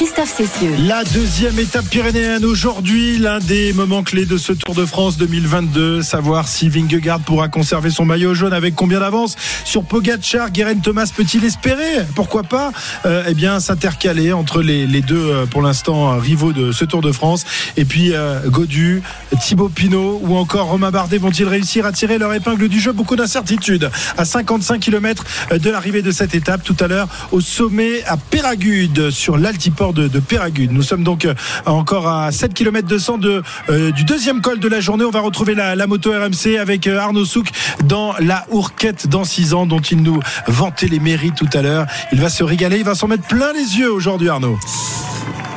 Christophe Cessieux. La deuxième étape pyrénéenne aujourd'hui, l'un des moments clés de ce Tour de France 2022, savoir si Vingegaard pourra conserver son maillot jaune avec combien d'avance sur Pogacar, Guérin Thomas peut-il espérer, pourquoi pas, euh, eh bien s'intercaler entre les, deux euh, pour l'instant rivaux de ce Tour de France. Et puis euh, Godu, Thibaut Pinot ou encore Romain Bardet vont-ils réussir à tirer leur épingle du jeu? Beaucoup d'incertitudes à 55 km de l'arrivée de cette étape. Tout à l'heure au sommet à Péragude sur l'altiport de, de Péragude. Nous sommes donc euh, encore à 7 km 200 de, euh, du deuxième col de la journée. On va retrouver la, la moto RMC avec euh, Arnaud Souk dans la Hourquette dans 6 ans dont il nous vantait les mérites tout à l'heure. Il va se régaler, il va s'en mettre plein les yeux aujourd'hui Arnaud.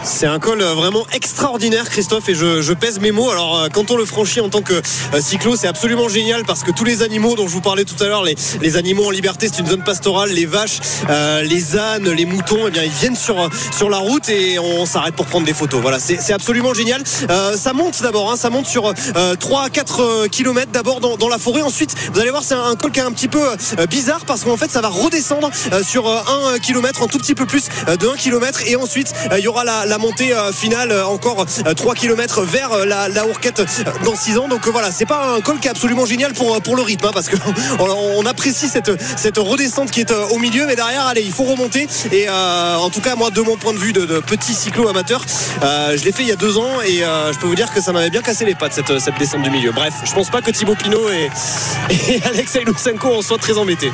C'est un col euh, vraiment extraordinaire, Christophe, et je, je, pèse mes mots. Alors, euh, quand on le franchit en tant que euh, cyclo, c'est absolument génial parce que tous les animaux dont je vous parlais tout à l'heure, les, les, animaux en liberté, c'est une zone pastorale, les vaches, euh, les ânes, les moutons, eh bien, ils viennent sur, sur la route et on s'arrête pour prendre des photos. Voilà, c'est absolument génial. Euh, ça monte d'abord, hein, ça monte sur 3 à 4 km d'abord dans, dans, la forêt. Ensuite, vous allez voir, c'est un, col qui est un petit peu bizarre parce qu'en fait, ça va redescendre sur 1 km, un tout petit peu plus de 1 km, et ensuite, il y aura la montée finale encore 3 km vers la, la Hourquette dans 6 ans. Donc voilà c'est pas un col qui est absolument génial pour, le rythme hein, parce qu'on on apprécie cette, redescente qui est au milieu. Mais derrière allez il faut remonter. Et euh, en tout cas moi de mon point de vue de, petit cyclo amateur euh, je l'ai fait il y a deux ans et euh, je peux vous dire que ça m'avait bien cassé les pattes cette, descente du milieu. Bref je pense pas que Thibaut Pinot et, et Loutsenko en soient très embêtés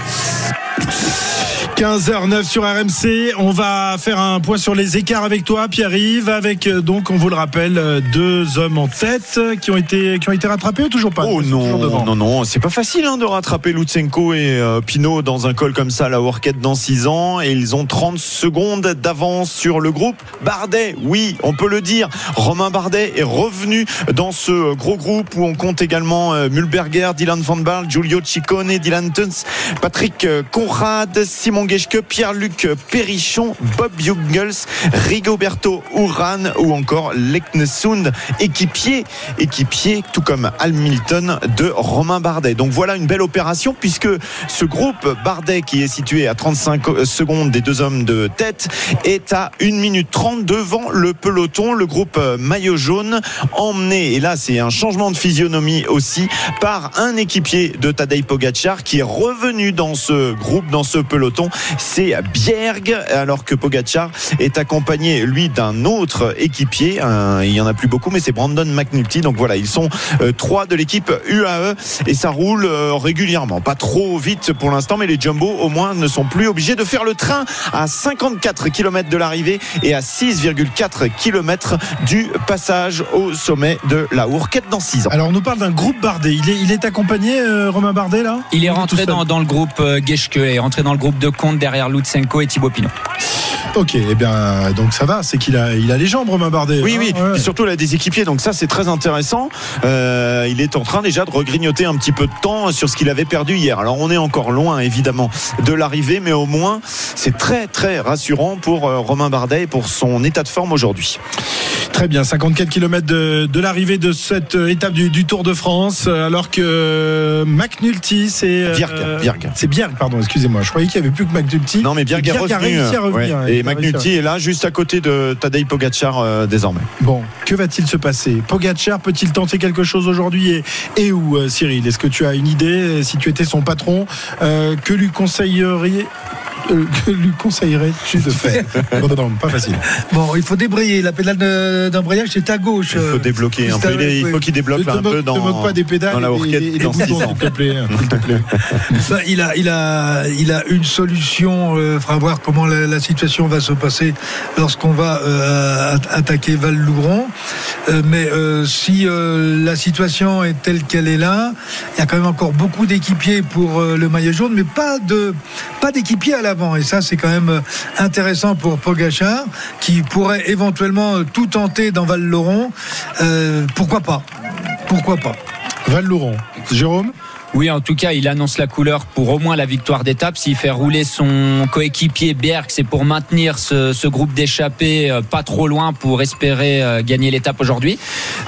15h09 sur RMC. On va faire un point sur les écarts avec toi, Pierre-Yves, avec donc, on vous le rappelle, deux hommes en tête qui ont été, qui ont été rattrapés ou toujours pas? Oh non, non, non, c'est pas facile hein, de rattraper Lutsenko et euh, Pinot dans un col comme ça, la Workette dans 6 ans. Et ils ont 30 secondes d'avance sur le groupe. Bardet, oui, on peut le dire. Romain Bardet est revenu dans ce gros groupe où on compte également euh, Mulberger, Dylan Van Baal, Giulio Ciccone, Dylan Tuns, Patrick euh, Conrad, Simon Pierre-Luc Perrichon, Bob Jungels, Rigoberto Uran ou encore Leknesund, équipier, équipier tout comme Hamilton de Romain Bardet. Donc voilà une belle opération puisque ce groupe Bardet qui est situé à 35 secondes des deux hommes de tête est à 1 minute 30 devant le peloton, le groupe maillot jaune emmené, et là c'est un changement de physionomie aussi, par un équipier de Tadej Pogacar qui est revenu dans ce groupe, dans ce peloton c'est Bjerg, alors que Pogacar est accompagné, lui, d'un autre équipier. Un, il y en a plus beaucoup, mais c'est Brandon McNulty. Donc voilà, ils sont euh, trois de l'équipe UAE et ça roule euh, régulièrement. Pas trop vite pour l'instant, mais les Jumbo, au moins, ne sont plus obligés de faire le train à 54 km de l'arrivée et à 6,4 km du passage au sommet de la Hourquette dans 6 ans. Alors, on nous parle d'un groupe Bardet. Il est, il est accompagné, euh, Romain Bardet, là? Il est rentré dans, dans, le groupe euh, Geschke, il est rentré dans le groupe de compte derrière Lutsenko et Thibaut Pinot. Ok, eh bien, donc ça va, c'est qu'il a, il a les jambes, Romain Bardet. Oui, oui, ouais. et surtout il a des équipiers, donc ça c'est très intéressant. Euh, il est en train déjà de regrignoter un petit peu de temps sur ce qu'il avait perdu hier. Alors on est encore loin évidemment de l'arrivée, mais au moins c'est très très rassurant pour euh, Romain Bardet et pour son état de forme aujourd'hui. Très bien, 54 km de, de l'arrivée de cette étape du, du, Tour de France, alors que McNulty, c'est euh, Bjerg. c'est Bjerg, pardon, excusez-moi, je croyais qu'il n'y avait plus Non, mais est revenu, à revenir. Ouais. Et McNulty est là, juste à côté de Tadej Pogacar euh, désormais. Bon, que va-t-il se passer? Pogacar peut-il tenter quelque chose aujourd'hui? Et, et, où, euh, Cyril? Est-ce que tu as une idée? Si tu étais son patron, euh, que lui conseilleriez euh, que lui conseillerais-tu de faire non, non, non, pas facile. Bon, il faut débrayer. La pédale d'embrayage, c'est à gauche. Il faut débloquer un peu. Il, est, il faut qu'il débloque là, un peu dans. Ne moque pas des pédales dans la et, et, et dans des boutons, s'il te plaît. Te plaît. bah, il, a, il, a, il a une solution. Il euh, faudra voir comment la, la, situation va se passer lorsqu'on va euh, attaquer Val-Louron. Euh, mais si la situation est telle qu'elle est là, il y a quand même encore beaucoup d'équipiers pour le maillot jaune, mais pas de pas d'équipiers à Et ça, c'est quand même intéressant pour Pogachar, qui pourrait éventuellement tout tenter dans Val-Lauron. Euh, pourquoi pas? Pourquoi pas? Val-Lauron. Jérôme? Oui, en tout cas, il annonce la couleur pour au moins la victoire d'étape. S'il fait rouler son coéquipier Berg, c'est pour maintenir ce, ce groupe d'échappés euh, pas trop loin pour espérer euh, gagner l'étape aujourd'hui.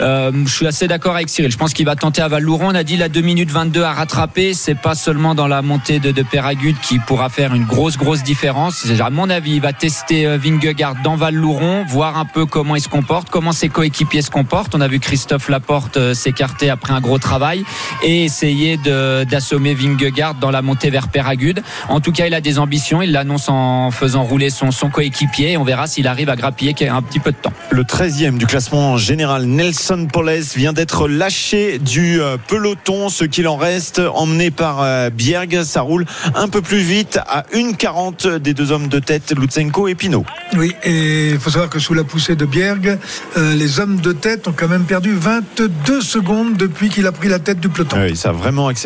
Euh, je suis assez d'accord avec Cyril. Je pense qu'il va tenter à Val-Louron. On a dit la 2 minutes 22 à rattraper. C'est pas seulement dans la montée de, de Péragude qui pourra faire une grosse, grosse différence. À mon avis, il va tester euh, Vingegaard dans Val-Louron, voir un peu comment il se comporte, comment ses coéquipiers se comportent. On a vu Christophe Laporte s'écarter après un gros travail et essayer de- d'assommer Vingegaard dans la montée vers Péragude. En tout cas, il a des ambitions. Il l'annonce en faisant rouler son, son coéquipier. On verra s'il arrive à grappiller un petit peu de temps. Le 13e du classement général, Nelson Poles, vient d'être lâché du euh, peloton. Ce qu'il en reste, emmené par euh, Bierg, ça roule un peu plus vite à 1,40 des deux hommes de tête, Lutsenko et Pinot. Oui, et il faut savoir que sous la poussée de Bierg, euh, les hommes de tête ont quand même perdu 22 secondes depuis qu'il a pris la tête du peloton. Oui, ça a vraiment accéléré.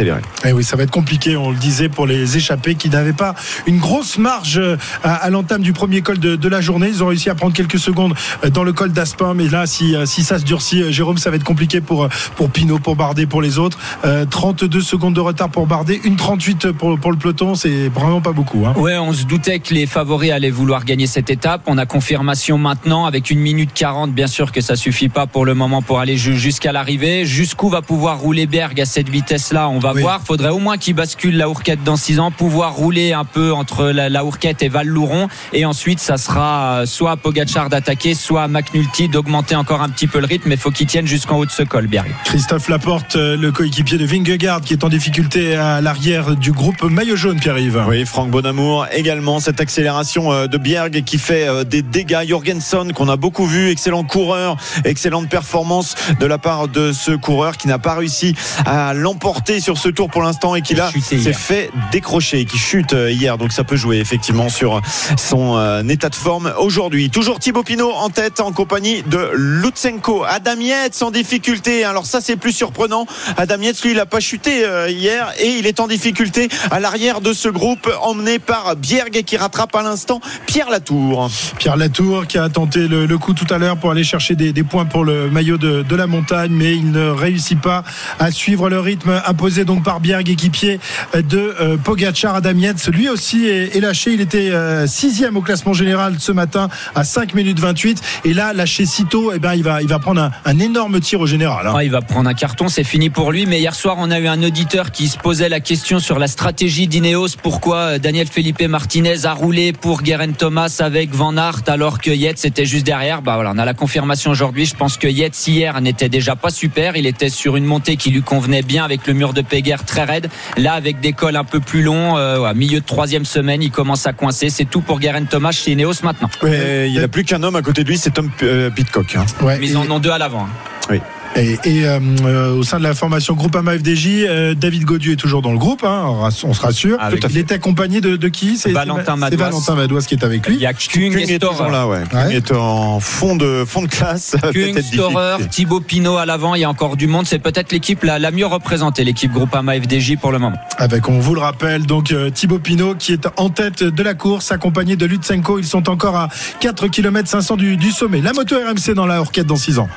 Eh oui, ça va être compliqué, on le disait, pour les échappés qui n'avaient pas une grosse marge euh, à, à l'entame du premier col de, de la journée. Ils ont réussi à prendre quelques secondes euh, dans le col d'Aspin, mais là, si, euh, si ça se durcit, Jérôme, ça va être compliqué pour, pour Pinot, pour Bardet, pour les autres. Euh, 32 secondes de retard pour Bardet, une 38 pour, pour le peloton, c'est vraiment pas beaucoup. Hein. Ouais, on se doutait que les favoris allaient vouloir gagner cette étape. On a confirmation maintenant avec une minute 40. Bien sûr que ça suffit pas pour le moment pour aller ju- jusqu'à l'arrivée. Jusqu'où va pouvoir rouler Berg à cette vitesse-là On va Oui. voir. Faudrait au moins qu'il bascule la Hourquette dans 6 ans, pouvoir rouler un peu entre la, la Hourquette et Val-Louron. Et ensuite, ça sera euh, soit à Pogacar d'attaquer, soit à McNulty d'augmenter encore un petit peu le rythme. Mais faut qu'il tienne jusqu'en haut de ce col, Berg. Christophe Laporte, euh, le coéquipier de Vingegaard, qui est en difficulté à l'arrière du groupe Maillot Jaune, Pierre-Yves. Oui, Franck Bonamour également cette accélération euh, de Bierg qui fait des dégâts. Jorgensen qu'on a beaucoup vu, excellent coureur, excellente performance de la part de ce coureur qui n'a pas réussi à l'emporter sur ce tour pour l'instant et qui là s'est fait décrocher, qui chute euh, hier. Donc ça peut jouer effectivement sur son euh, état de forme aujourd'hui. Toujours Thibaut Pinot en tête en compagnie de Lutsenko. Adam Yates en difficulté. Alors ça c'est plus surprenant. Adam Yates lui il a pas chuté euh, hier et il est en difficulté à l'arrière de ce groupe emmené par Bierg qui rattrape à l'instant Pierre Latour. Pierre Latour qui a tenté le, le coup tout à l'heure pour aller chercher des, des points pour le maillot de, de la montagne, mais il ne réussit pas à suivre le rythme imposé donc par Bierg, équipier de euh, Pogacar Adam Yates. Lui aussi est, lâché. Il était euh, sixième au classement général ce matin à 5 minutes 28. Et là, lâché si tôt, eh ben, il, va, il va prendre un, énorme tir au général. hein. Ah, il va prendre un carton, c'est fini pour lui. Mais hier soir, on a eu un auditeur qui se posait la question sur la stratégie d'Ineos. Pourquoi euh, Daniel Felipe Martinez a roulé pour Guerin Thomas avec Van Aert alors que Yates était juste derrière? Bah voilà, on a la confirmation aujourd'hui. Je pense que Yates hier n'était déjà pas super. Il était sur une montée qui lui convenait bien avec le mur de Péguerre très raide. Là, avec des cols un peu plus longs, euh, ouais, milieu de troisième semaine, il commence à coincer. C'est tout pour Guerin Thomas chez Ineos maintenant. Il n'a plus qu'un homme à côté de lui, c'est Tom euh, Pitcock. hein. Ouais, Mais et- ils en ont deux à l'avant. hein. Et, et, euh, euh, au sein de la formation Groupama FDJ, euh, David Gaudieu est toujours dans le groupe, hein, on se rassure. Ah, tout à il est accompagné de, de qui? C'est Valentin c'est Madouas. Valentin Madouas qui est avec Il lui. y a Kung Kung et est toujours Storer. là, ouais. Kung Ouais. est en fond de, fond de classe. Kung, Storer. Thibaut Pinot à l'avant, il y a encore du monde. C'est peut-être l'équipe la, la mieux représentée, l'équipe Groupama FDJ pour le moment. Avec, on vous le rappelle, donc euh, Thibaut Pinot qui est en tête de la course, accompagné de Lutsenko. Ils sont encore à 4 km 500 du, du sommet. La moto RMC dans la Orquette dans 6 ans.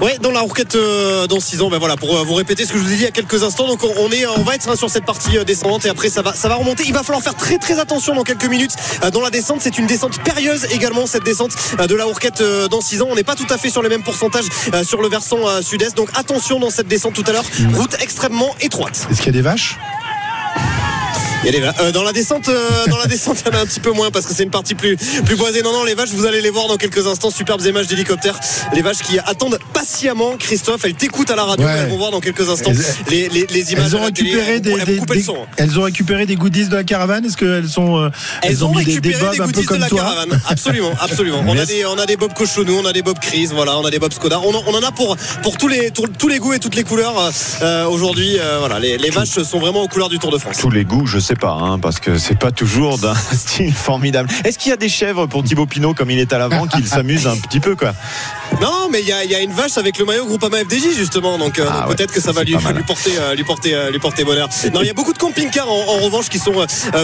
Ouais, dans la roquette euh, dans 6 ans, ben voilà, pour euh, vous répéter ce que je vous ai dit il y a quelques instants. Donc on, est, on va être hein, sur cette partie euh, descendante et après ça va, ça va remonter. Il va falloir faire très très attention dans quelques minutes euh, dans la descente. C'est une descente périlleuse également cette descente euh, de la euh, dans 6 ans. On n'est pas tout à fait sur les mêmes pourcentages euh, sur le versant euh, sud-est. Donc attention dans cette descente tout à l'heure. Route extrêmement étroite. Est-ce qu'il y a des vaches? Il y a des va- euh, dans la descente, euh, dans la descente, il y en a un petit peu moins parce que c'est une partie plus plus boisée. Non, non, les vaches, vous allez les voir dans quelques instants. Superbes images d'hélicoptères. Les vaches qui attendent patiemment. Christophe, elles t'écoutent à la radio. Ouais. Elles vont voir dans quelques instants Elles- les, les, les images. Elles ont télé. récupéré Elles des, elles le son. hein. elles ont récupéré des goodies de la caravane. Est-ce qu'elles sont euh, Elles, ont, des, des récupéré des un peu goodies de la toi caravane. Absolument, absolument. On a des, on a des Bob Cochonou, on a des Bob Crise, voilà, on a des Bob Skoda. On en, on en a pour, pour tous les, tous les goûts et toutes les couleurs. euh, aujourd'hui, euh, voilà, les, les vaches sont vraiment aux couleurs du Tour de France. Tous les goûts, je sais sais pas, hein, parce que c'est pas toujours d'un style formidable. Est-ce qu'il y a des chèvres pour Thibaut Pinot comme il est à l'avant qu'il s'amuse un petit peu quoi? Non, mais il y a, y a une vache avec le maillot Groupama FDJ justement, donc, euh, Ah donc ouais, peut-être que ça va lui, mal. lui porter, euh, lui porter, euh, lui porter bonheur. Non, il y a beaucoup de camping-cars en, en revanche qui sont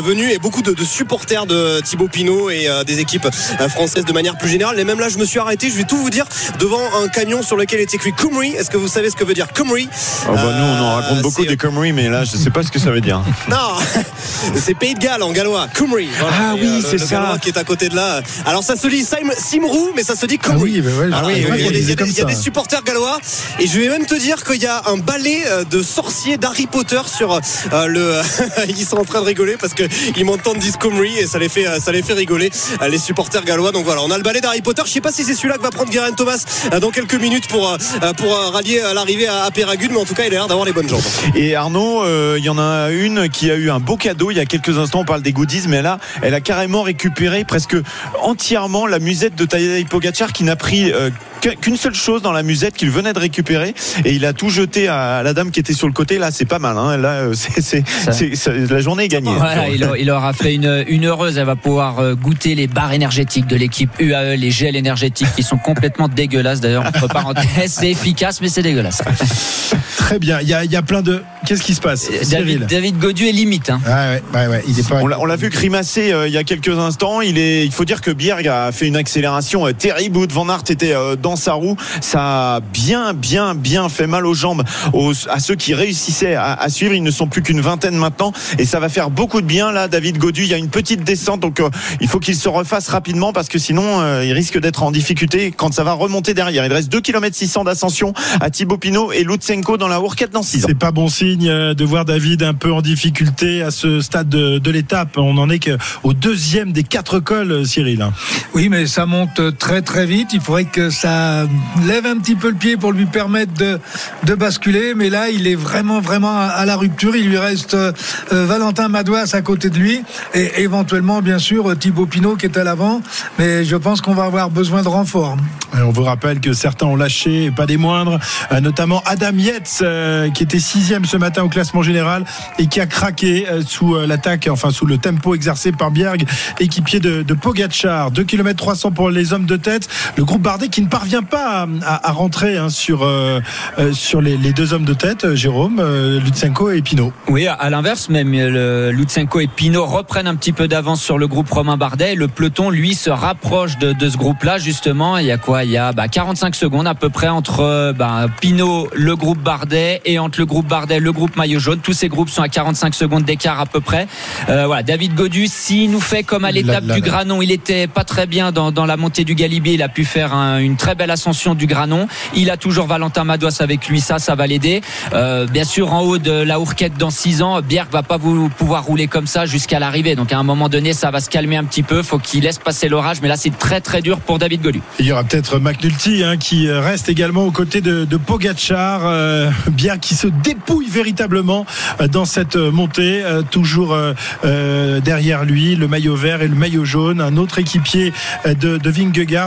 venus et beaucoup de, de supporters de Thibaut Pinot et des équipes françaises de manière plus générale. Et même là, je me suis arrêté, je vais tout vous dire, devant un camion sur lequel est écrit Cymru. Est-ce que vous savez ce que veut dire Cymru Oh, bah, Nous, on en raconte beaucoup des conneries, mais là, je sais pas ce que ça veut dire. Non, c'est Pays de Galles en gallois. Cymru. Voilà. Ah oui, le- c'est ça. qui est à côté de là. Alors ça se lit Sim- Simrou, mais ça se dit Ah Cymru. oui, ben ouais, Ah oui, oui, il y a des- y, a supporters gallois et je vais même te dire qu'il y a un ballet euh, de sorciers d'Harry Potter sur euh, le. ils sont en train de rigoler parce que ils m'entendent dire Cymru et ça les fait, euh, ça les fait rigoler euh, les supporters gallois. Donc voilà, on a le ballet d'Harry Potter. Je sais pas si c'est celui-là que va prendre Guerin Thomas euh, dans quelques minutes pour euh, pour euh, rallier à l'arrivée à, Péragude, mais en tout cas, il a l'air d'avoir les bonnes jambes. Et Arnaud, euh, il y en a une qui a eu un beau cadeau il y a quelques instants. On parle des goodies, mais là, elle a carrément récupéré presque entièrement la musette de Tadej Pogacar qui n'a pris euh, qu'une seule chose dans la musette qu'il venait de récupérer et il a tout jeté à la dame qui était sur le côté. Là, c'est pas mal. Hein. Là, euh, c'est, la journée est gagnée. Voilà, il, a- il aura fait une, une heureuse. Elle va pouvoir euh, goûter les barres énergétiques de l'équipe UAE, les gels énergétiques qui sont complètement dégueulasses. D'ailleurs, entre parenthèses, c'est efficace, mais c'est dégueulasse. Très bien. Il y a, il y a plein de. Qu'est-ce qui se passe David, Cyril David Godu est limite. hein. Ouais, ouais, ouais, ouais, il est pas. On l'a, vu grimacer euh, il y a quelques instants. Il est, il faut dire que Bierg a fait une accélération euh, terrible. Wout van Aert était euh, dans sa roue. Ça a bien, bien, bien fait mal aux jambes aux- à ceux qui réussissaient à, à suivre. Ils ne sont plus qu'une vingtaine maintenant, et ça va faire beaucoup de bien là. David Godu, il y a une petite descente, donc euh, il faut qu'il se refasse rapidement parce que sinon euh, il risque d'être en difficulté quand ça va remonter derrière. Il reste 2 km 600 d'ascension à Thibaut Pinot et Lutsenko dans la Hourquette dans 6 ans. C'est pas bon signe euh, de voir David un peu en difficulté à ce stade de, de l'étape. On en est qu'au deuxième des quatre cols, Cyril. Oui, mais ça monte très très vite. Il faudrait que ça lève un petit peu le pied pour lui permettre de, de basculer. Mais là, il est vraiment vraiment à- la rupture. Il lui reste euh, Valentin Madouas à côté de lui et éventuellement, bien sûr, Thibaut Pinot qui est à l'avant. Mais je pense qu'on va avoir besoin de renfort. On vous rappelle que certains ont lâché, pas des moindres, euh, notamment Adam Yates, euh, qui était sixième ce matin au classement général et qui a craqué euh, sous euh, l'attaque, enfin sous le tempo exercé par Bierg, équipier de, de Pogacar. 2 km 300 pour les hommes de tête. Le groupe Bardet qui ne parvient pas à, à- à rentrer hein, sur, euh, euh, sur les, les deux hommes de tête, euh, Jérôme, euh, Lutsenko et Pinot. Oui, à l'inverse, même le Lutsenko et Pinot reprennent un petit peu d'avance sur le groupe Romain Bardet. Le peloton, lui, se rapproche de, de ce groupe-là, justement. Il y a quoi? Il y a bah, 45 secondes à peu près entre bah, Pinot, le groupe Bardet, et entre le groupe Bardet, le groupe Maillot Jaune. Tous ces groupes sont à 45 secondes d'écart à peu près. Euh, voilà, David Godu, s'il nous fait comme à l'étape du Granon, il était pas très bien dans, dans la montée du Galibier. Il a pu faire un- une très belle ascension du Granon. Il a toujours Valentin Madouas avec lui, ça, ça va l'aider. Euh, bien sûr, en haut de la Hourquette dans 6 ans, Bierg va pas pouvoir rouler comme ça jusqu'à l'arrivée. Donc à un moment donné, ça va se calmer un petit peu. Faut qu'il laisse passer l'orage. Mais là, c'est très très dur pour David Godu. Il y aura peut-être McNulty hein, qui reste également aux côtés de, de Pogacar, euh, qui se dépouille véritablement euh, dans cette montée. Toujours derrière lui, le maillot vert et le maillot jaune, un autre équipier de, de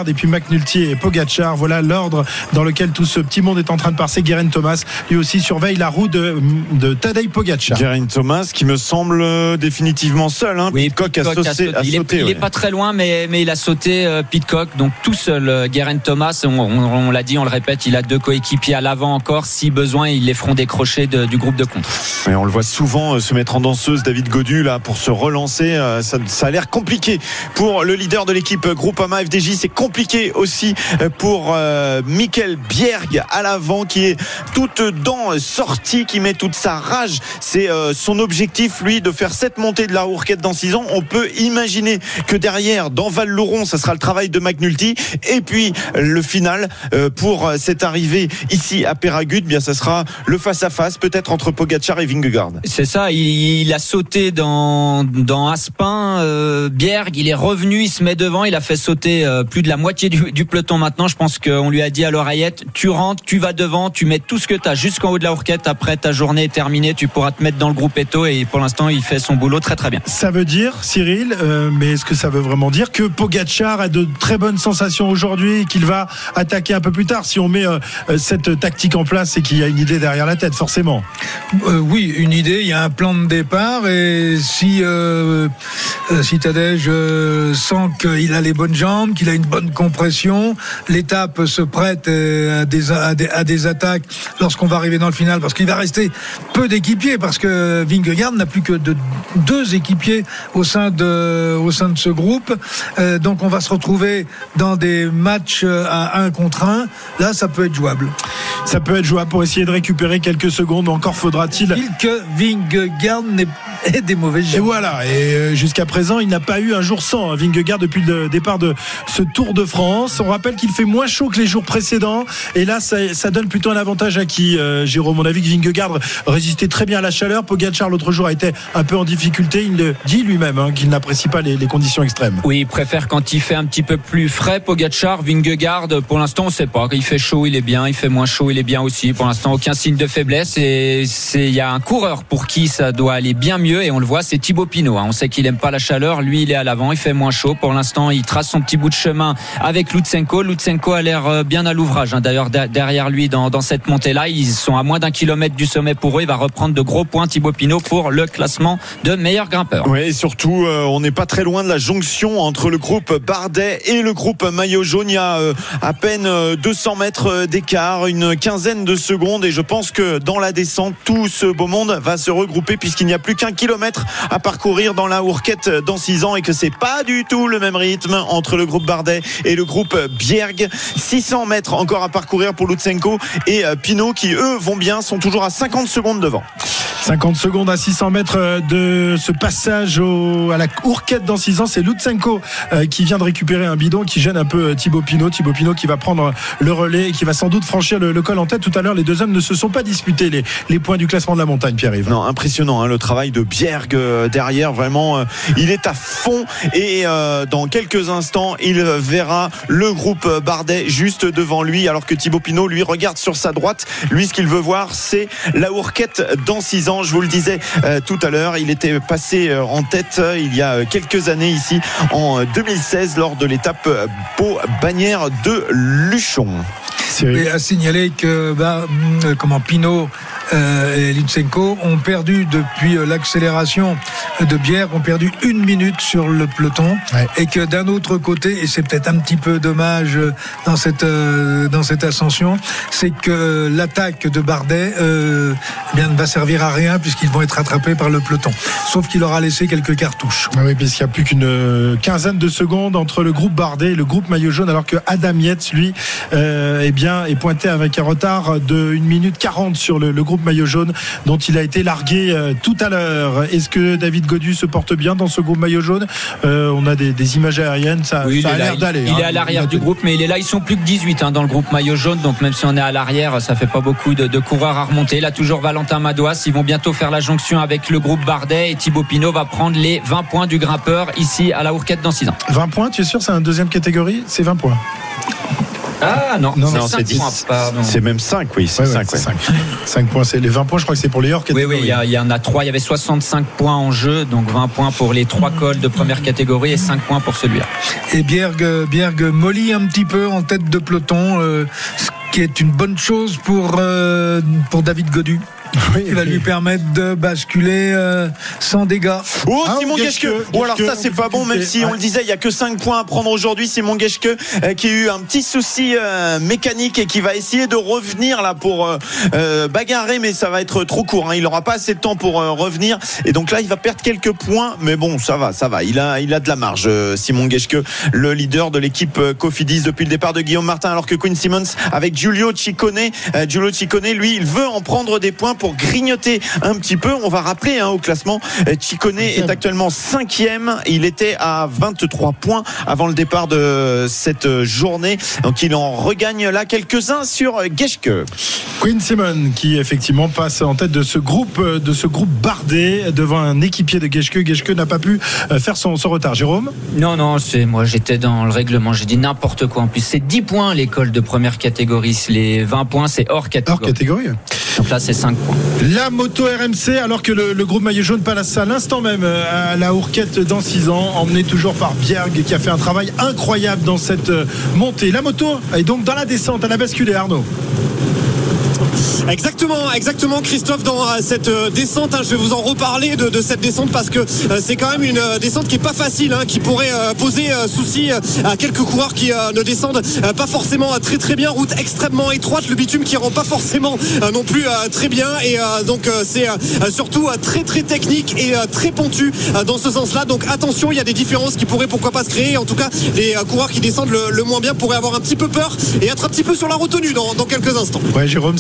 et puis McNulty et Pogacar. Voilà l'ordre dans lequel tout ce petit monde est en train de passer. Guerin Thomas lui aussi surveille la roue de, de Tadej Pogacar. Geraint Thomas qui me semble euh, définitivement seul. Hein. Oui, Pitcock a sauté. a Il, est, sauté, il ouais. est pas très loin, mais, mais il a sauté euh, Pitcock. Donc tout seul, euh, Guerin Thomas. On, on- on l'a dit, on le répète, il a deux coéquipiers à l'avant encore. Si besoin, ils les feront décrocher de- du groupe de contre. Et on le voit souvent euh, se mettre en danseuse, David Godu, là, pour se relancer. Euh, Ça, ça a l'air compliqué pour le leader de l'équipe Groupama FDJ. C'est compliqué aussi euh, pour euh, Michael Bierg à l'avant, qui est toute dent sortie, qui met toute sa rage. C'est euh, son objectif, lui, de faire cette montée de la Hourquette dans 6 ans. On peut imaginer que derrière, dans Val-Louron, ça sera le travail de McNulty. Et puis, le final euh, pour euh, cette arrivée ici à Péragude, bien, ça sera le face-à-face, peut-être entre Pogacar et Vingegaard. C'est ça, il, il a sauté dans, dans Aspin, euh, Bierg, il est revenu, il se met devant, il a fait sauter euh, plus de la moitié du, du peloton maintenant. Pense qu'on lui a dit à l'oreillette, tu rentres, tu vas devant, tu mets tout ce que tu as jusqu'en haut de la hourquette. Après ta journée est terminée, tu pourras te mettre dans le groupe Eto et pour l'instant il fait son boulot très très bien. Ça veut dire, Cyril, euh, mais est-ce que ça veut vraiment dire que Pogacar a de très bonnes sensations aujourd'hui et qu'il va attaquer un peu plus tard si on met euh, euh, cette tactique en place et qu'il y a une idée derrière la tête, forcément? Euh, oui, une idée. Il y a un plan de départ et si si Tadej euh, sent qu'il a les bonnes jambes, qu'il a une bonne compression, se prête euh, à des, à des, à des attaques lorsqu'on va arriver dans le final, parce qu'il va rester peu d'équipiers, parce que Vingegaard n'a plus que de, deux équipiers au sein de au sein de ce groupe. Euh, donc on va se retrouver dans des matchs euh, à un contre un. Là, ça peut être jouable. Ça peut être jouable pour essayer de récupérer quelques secondes. Encore faudra-t-il. Que Vingegaard ait des mauvais Et jeux. voilà, et jusqu'à présent, il n'a pas eu un jour sans hein, Vingegaard depuis le départ de ce Tour de France. On rappelle qu'il fait moins chaud que les jours précédents, et là, ça, donne plutôt un avantage à qui, euh, Jérôme? On a vu que Vingegaard résistait très bien à la chaleur. Pogacar l'autre jour a été un peu en difficulté. Il le dit lui-même hein, qu'il n'apprécie pas les, conditions extrêmes. Oui, il préfère quand il fait un petit peu plus frais. Pogacar, Vingegaard, pour l'instant, on sait pas. Il fait chaud, il est bien. Il fait moins chaud, il est bien aussi. Pour l'instant, aucun signe de faiblesse. Et il y a un coureur pour qui ça doit aller bien mieux. Et on le voit, c'est Thibaut Pinot. hein. On sait qu'il aime pas la chaleur. Lui, il est à l'avant. Il fait moins chaud. Pour l'instant, il trace son petit bout de chemin avec Lutsenko. Lutsenko a l'air euh, bien à l'ouvrage. hein. D'ailleurs, da- derrière lui, dans, dans cette montée-là, ils sont à moins d'un kilomètre du sommet pour eux. Il va reprendre de gros points Thibaut Pinot pour le classement de meilleur grimpeur. Oui, et surtout, euh, on n'est pas très loin de la jonction entre le groupe Bardet et le groupe Maillot Jaune. Il y a euh, à peine euh, 200 mètres d'écart, une quinzaine de secondes. Et je pense que dans la descente, tout ce beau monde va se regrouper puisqu'il n'y a plus qu'un kilomètre à parcourir dans la Hourquette dans 6 ans et que c'est pas du tout le même rythme entre le groupe Bardet et le groupe Bierg. 600 mètres encore à parcourir pour Lutsenko et euh, Pinot qui, eux, vont bien, sont toujours à 50 secondes devant. 50 secondes à 600 mètres euh, de ce passage au- à la Ourquette dans 6 ans. C'est Lutsenko euh, qui vient de récupérer un bidon qui gêne un peu Thibaut Pinot. Thibaut Pinot qui va prendre le relais et qui va sans doute franchir le, le col en tête. Tout à l'heure, les deux hommes ne se sont pas disputés les, les points du classement de la montagne, Pierre-Yves. Non, impressionnant hein, le travail de Bierg euh, derrière. Vraiment, il est à fond et euh, dans quelques instants, il verra le groupe Juste devant lui, alors que Thibaut Pinot lui regarde sur sa droite. Lui, ce qu'il veut voir, c'est la Hourquette dans 6 ans. Je vous le disais euh, tout à l'heure, il était passé euh, en tête euh, il y a quelques années ici en euh, 2016 lors de l'étape euh, Beau Bannière de Luchon. Cyril. Et à signaler que bah, hum, comment Pinot euh, et Lutsenko ont perdu depuis euh, l'accélération de Bière, ont perdu une minute sur le peloton, Ouais. et que d'un autre côté, et c'est peut-être un petit peu dommage euh, dans cette euh, dans cette ascension, c'est que l'attaque de Bardet euh, eh bien ne va servir à rien puisqu'ils vont être rattrapés par le peloton. Sauf qu'il aura laissé quelques cartouches. Ah oui, puisqu'il n'y a plus qu'une euh, quinzaine de secondes entre le groupe Bardet et le groupe Maillot Jaune, alors que Adam Yates, lui, euh, eh bien, est pointé avec un retard de 1 minute 40 sur le, le groupe Maillot Jaune, dont il a été largué euh, tout à l'heure. Est-ce que David Godu se porte bien dans ce groupe Maillot Jaune? Euh, On a des, des images aériennes, ça, Oui, ça il a l'air d'aller. il hein. est à l'arrière du groupe, mais il est là. Ils sont plus que 18 hein, dans le groupe maillot jaune. Donc même si on est à l'arrière, ça fait pas beaucoup de, de coureurs à remonter. Là, toujours Valentin Madouas. Ils vont bientôt faire la jonction avec le groupe Bardet et Thibaut Pinot va prendre les 20 points du grimpeur ici à la Hourquette dans 6 ans. 20 points, tu es sûr, c'est un deuxième catégorie? C'est 20 points. Ah non, Non, c'est Non, cinq c'est 10. points, pardon. C'est même 5, oui. C'est Ouais, ouais, 5, c'est 5. 5 points, c'est les 20 points, je crois que c'est pour les hors Oui, oui, il y, en a 3. Il y avait 65 points en jeu, donc 20 points pour les trois cols de première catégorie et 5 points pour celui-là. Et Bierg, Bierg mollit un petit peu en tête de peloton, euh, ce qui est une bonne chose pour, euh, pour David Godu. Oui, qui va oui. lui permettre de basculer euh, sans dégâts. Oh, Ah, Simon Geschke. Ou alors ça, c'est pas bon, même si on le disait, il y a que 5 points à prendre aujourd'hui. Simon Geschke euh, qui a eu un petit souci euh, mécanique et qui va essayer de revenir là pour bagarrer, mais ça va être trop court. hein. Il n'aura pas assez de temps pour euh, revenir. Et donc là, il va perdre quelques points, mais bon, ça va, ça va. Il a, il a de la marge, euh, Simon Geschke, le leader de l'équipe euh, Cofidis depuis le départ de Guillaume Martin, alors que Quinn Simmons avec Giulio Ciccone, euh, Giulio Ciccone, lui, il veut en prendre des points pour grignoter un petit peu. On va rappeler hein, au classement, euh, Ciccone est actuellement cinquième. Il était à 23 points avant le départ de cette journée. Donc il en regagne là quelques-uns sur Geschke. Quinn Simon qui effectivement passe en tête de ce groupe euh, de ce groupe bardé devant un équipier de Geschke. Geschke n'a pas pu euh, faire son, son retard. Jérôme? Non, non, c'est moi, j'étais dans le règlement, j'ai dit n'importe quoi. En plus, c'est 10 points l'école de première catégorie. Les 20 points, c'est hors hors catégorie. catégorie. Donc là, c'est 5 points. La moto RMC alors que le, groupe maillot jaune passe à l'instant même euh, à la Hourquette dans 6 ans, emmené toujours par Bierg qui a fait un travail incroyable dans cette euh, montée. La moto est donc dans la descente, elle a basculé Arnaud. Exactement, exactement, Christophe, dans euh, cette euh, descente. hein, je vais vous en reparler de, cette descente parce que euh, c'est quand même une descente qui est pas facile, hein, qui pourrait poser souci à quelques coureurs qui ne descendent pas forcément très très bien. Route extrêmement étroite, le bitume qui rend pas forcément non plus très bien. Et donc c'est surtout très très technique et très pontu dans ce sens-là. Donc attention, il y a des différences qui pourraient pourquoi pas se créer. En tout cas, les coureurs qui descendent le, moins bien pourraient avoir un petit peu peur et être un petit peu sur la retenue dans, quelques instants.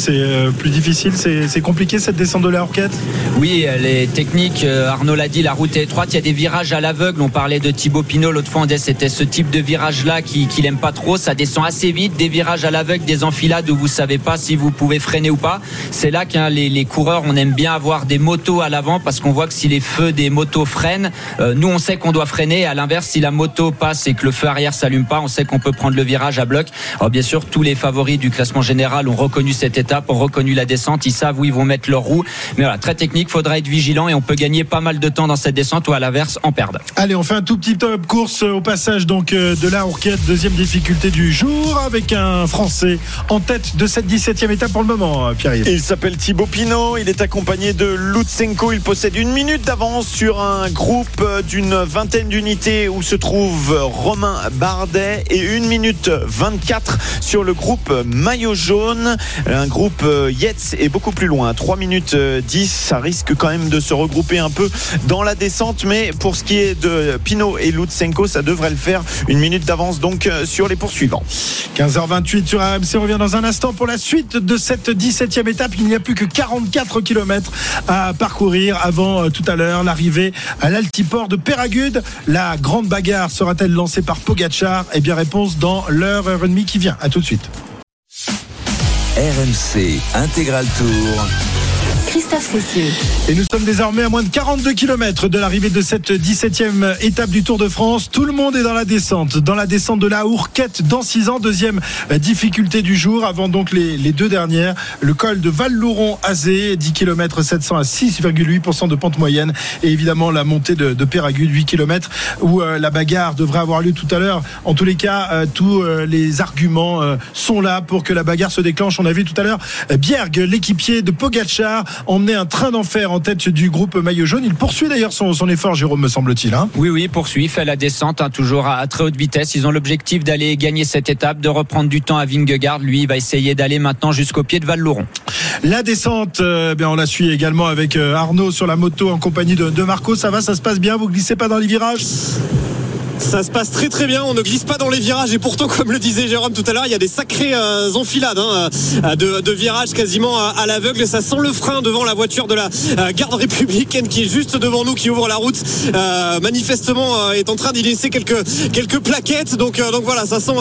C'est euh, plus difficile, c'est compliqué cette descente de la Horquette. Oui, elle est technique. euh, Arnaud l'a dit, la route est étroite. Il y a des virages à l'aveugle. On parlait de Thibaut Pinot l'autre fois. C'était ce type de virage-là qu'il qui n'aime pas trop. Ça descend assez vite. Des virages à l'aveugle, des enfilades où vous savez pas si vous pouvez freiner ou pas. C'est là que les, les coureurs, on aime bien avoir des motos à l'avant parce qu'on voit que si les feux des motos freinent, euh, nous on sait qu'on doit freiner. À l'inverse, si la moto passe et que le feu arrière s'allume pas, on sait qu'on peut prendre le virage à bloc. Alors bien sûr, tous les favoris du classement général ont reconnu cette étape, ont reconnu la descente. Ils savent où ils vont mettre leurs roues. Mais voilà, très technique. Faudra être vigilant et on peut gagner pas mal de temps dans cette descente ou à l'inverse en perdre. Allez, on fait un tout petit top course au passage donc euh, de la Horquette, deuxième difficulté du jour, avec un Français en tête de cette 17e étape pour le moment, euh, Pierre-Yves. Il s'appelle Thibaut Pinot, il est accompagné de Lutsenko, il possède une minute d'avance sur un groupe d'une vingtaine d'unités où se trouve Romain Bardet et une minute 24 sur le groupe Maillot Jaune. Un groupe euh, Yates est beaucoup plus loin, 3 minutes euh, 10, ça risque quand même de se regrouper un peu dans la descente, mais pour ce qui est de Pinot et Lutsenko, ça devrait le faire. Une minute d'avance donc euh, sur les poursuivants. 15h28 sur RMC, on revient dans un instant pour la suite de cette 17e étape. Il n'y a plus que 44 km à parcourir avant euh, tout à l'heure l'arrivée à l'altiport de Péragude. La grande bagarre sera-t-elle lancée par Pogachar Eh bien, réponse dans l'heure, heure et demie qui vient. À tout de suite. RMC Intégral Tour. Et nous sommes désormais à moins de 42 km de l'arrivée de cette 17e étape du Tour de France. Tout le monde est dans la descente, dans la descente de la Hourquette dans 6 ans. Deuxième difficulté du jour, avant donc les, deux dernières. Le col de Val-Louron-Azé, 10 km 700 à 6,8% de pente moyenne. Et évidemment la montée de, de Péragude, 8 km, où euh, la bagarre devrait avoir lieu tout à l'heure. En tous les cas, euh, tous euh, les arguments euh, sont là pour que la bagarre se déclenche. On a vu tout à l'heure euh, Bierg, l'équipier de Pogacar, emmener un train d'enfer en tête du groupe maillot jaune. Il poursuit d'ailleurs son, son effort, Jérôme, me semble-t-il. hein. Oui, oui, poursuit, fait la descente, hein, toujours à, à très haute vitesse. Ils ont l'objectif d'aller gagner cette étape, de reprendre du temps à Vingegaard. Lui, il va essayer d'aller maintenant jusqu'au pied de Val-Louron. La descente, euh, bien on la suit également avec euh, Arnaud sur la moto en compagnie de, de Marco. Ça va, ça se passe bien Vous glissez pas dans les virages? Ça se passe très très bien, on ne glisse pas dans les virages et pourtant comme le disait Jérôme tout à l'heure, il y a des sacrées euh, enfilades hein, euh, de, virages quasiment à, l'aveugle. Ça sent le frein devant la voiture de la euh, garde républicaine qui est juste devant nous, qui ouvre la route. Manifestement est en train d'y laisser quelques, quelques plaquettes. Donc, donc voilà, ça sent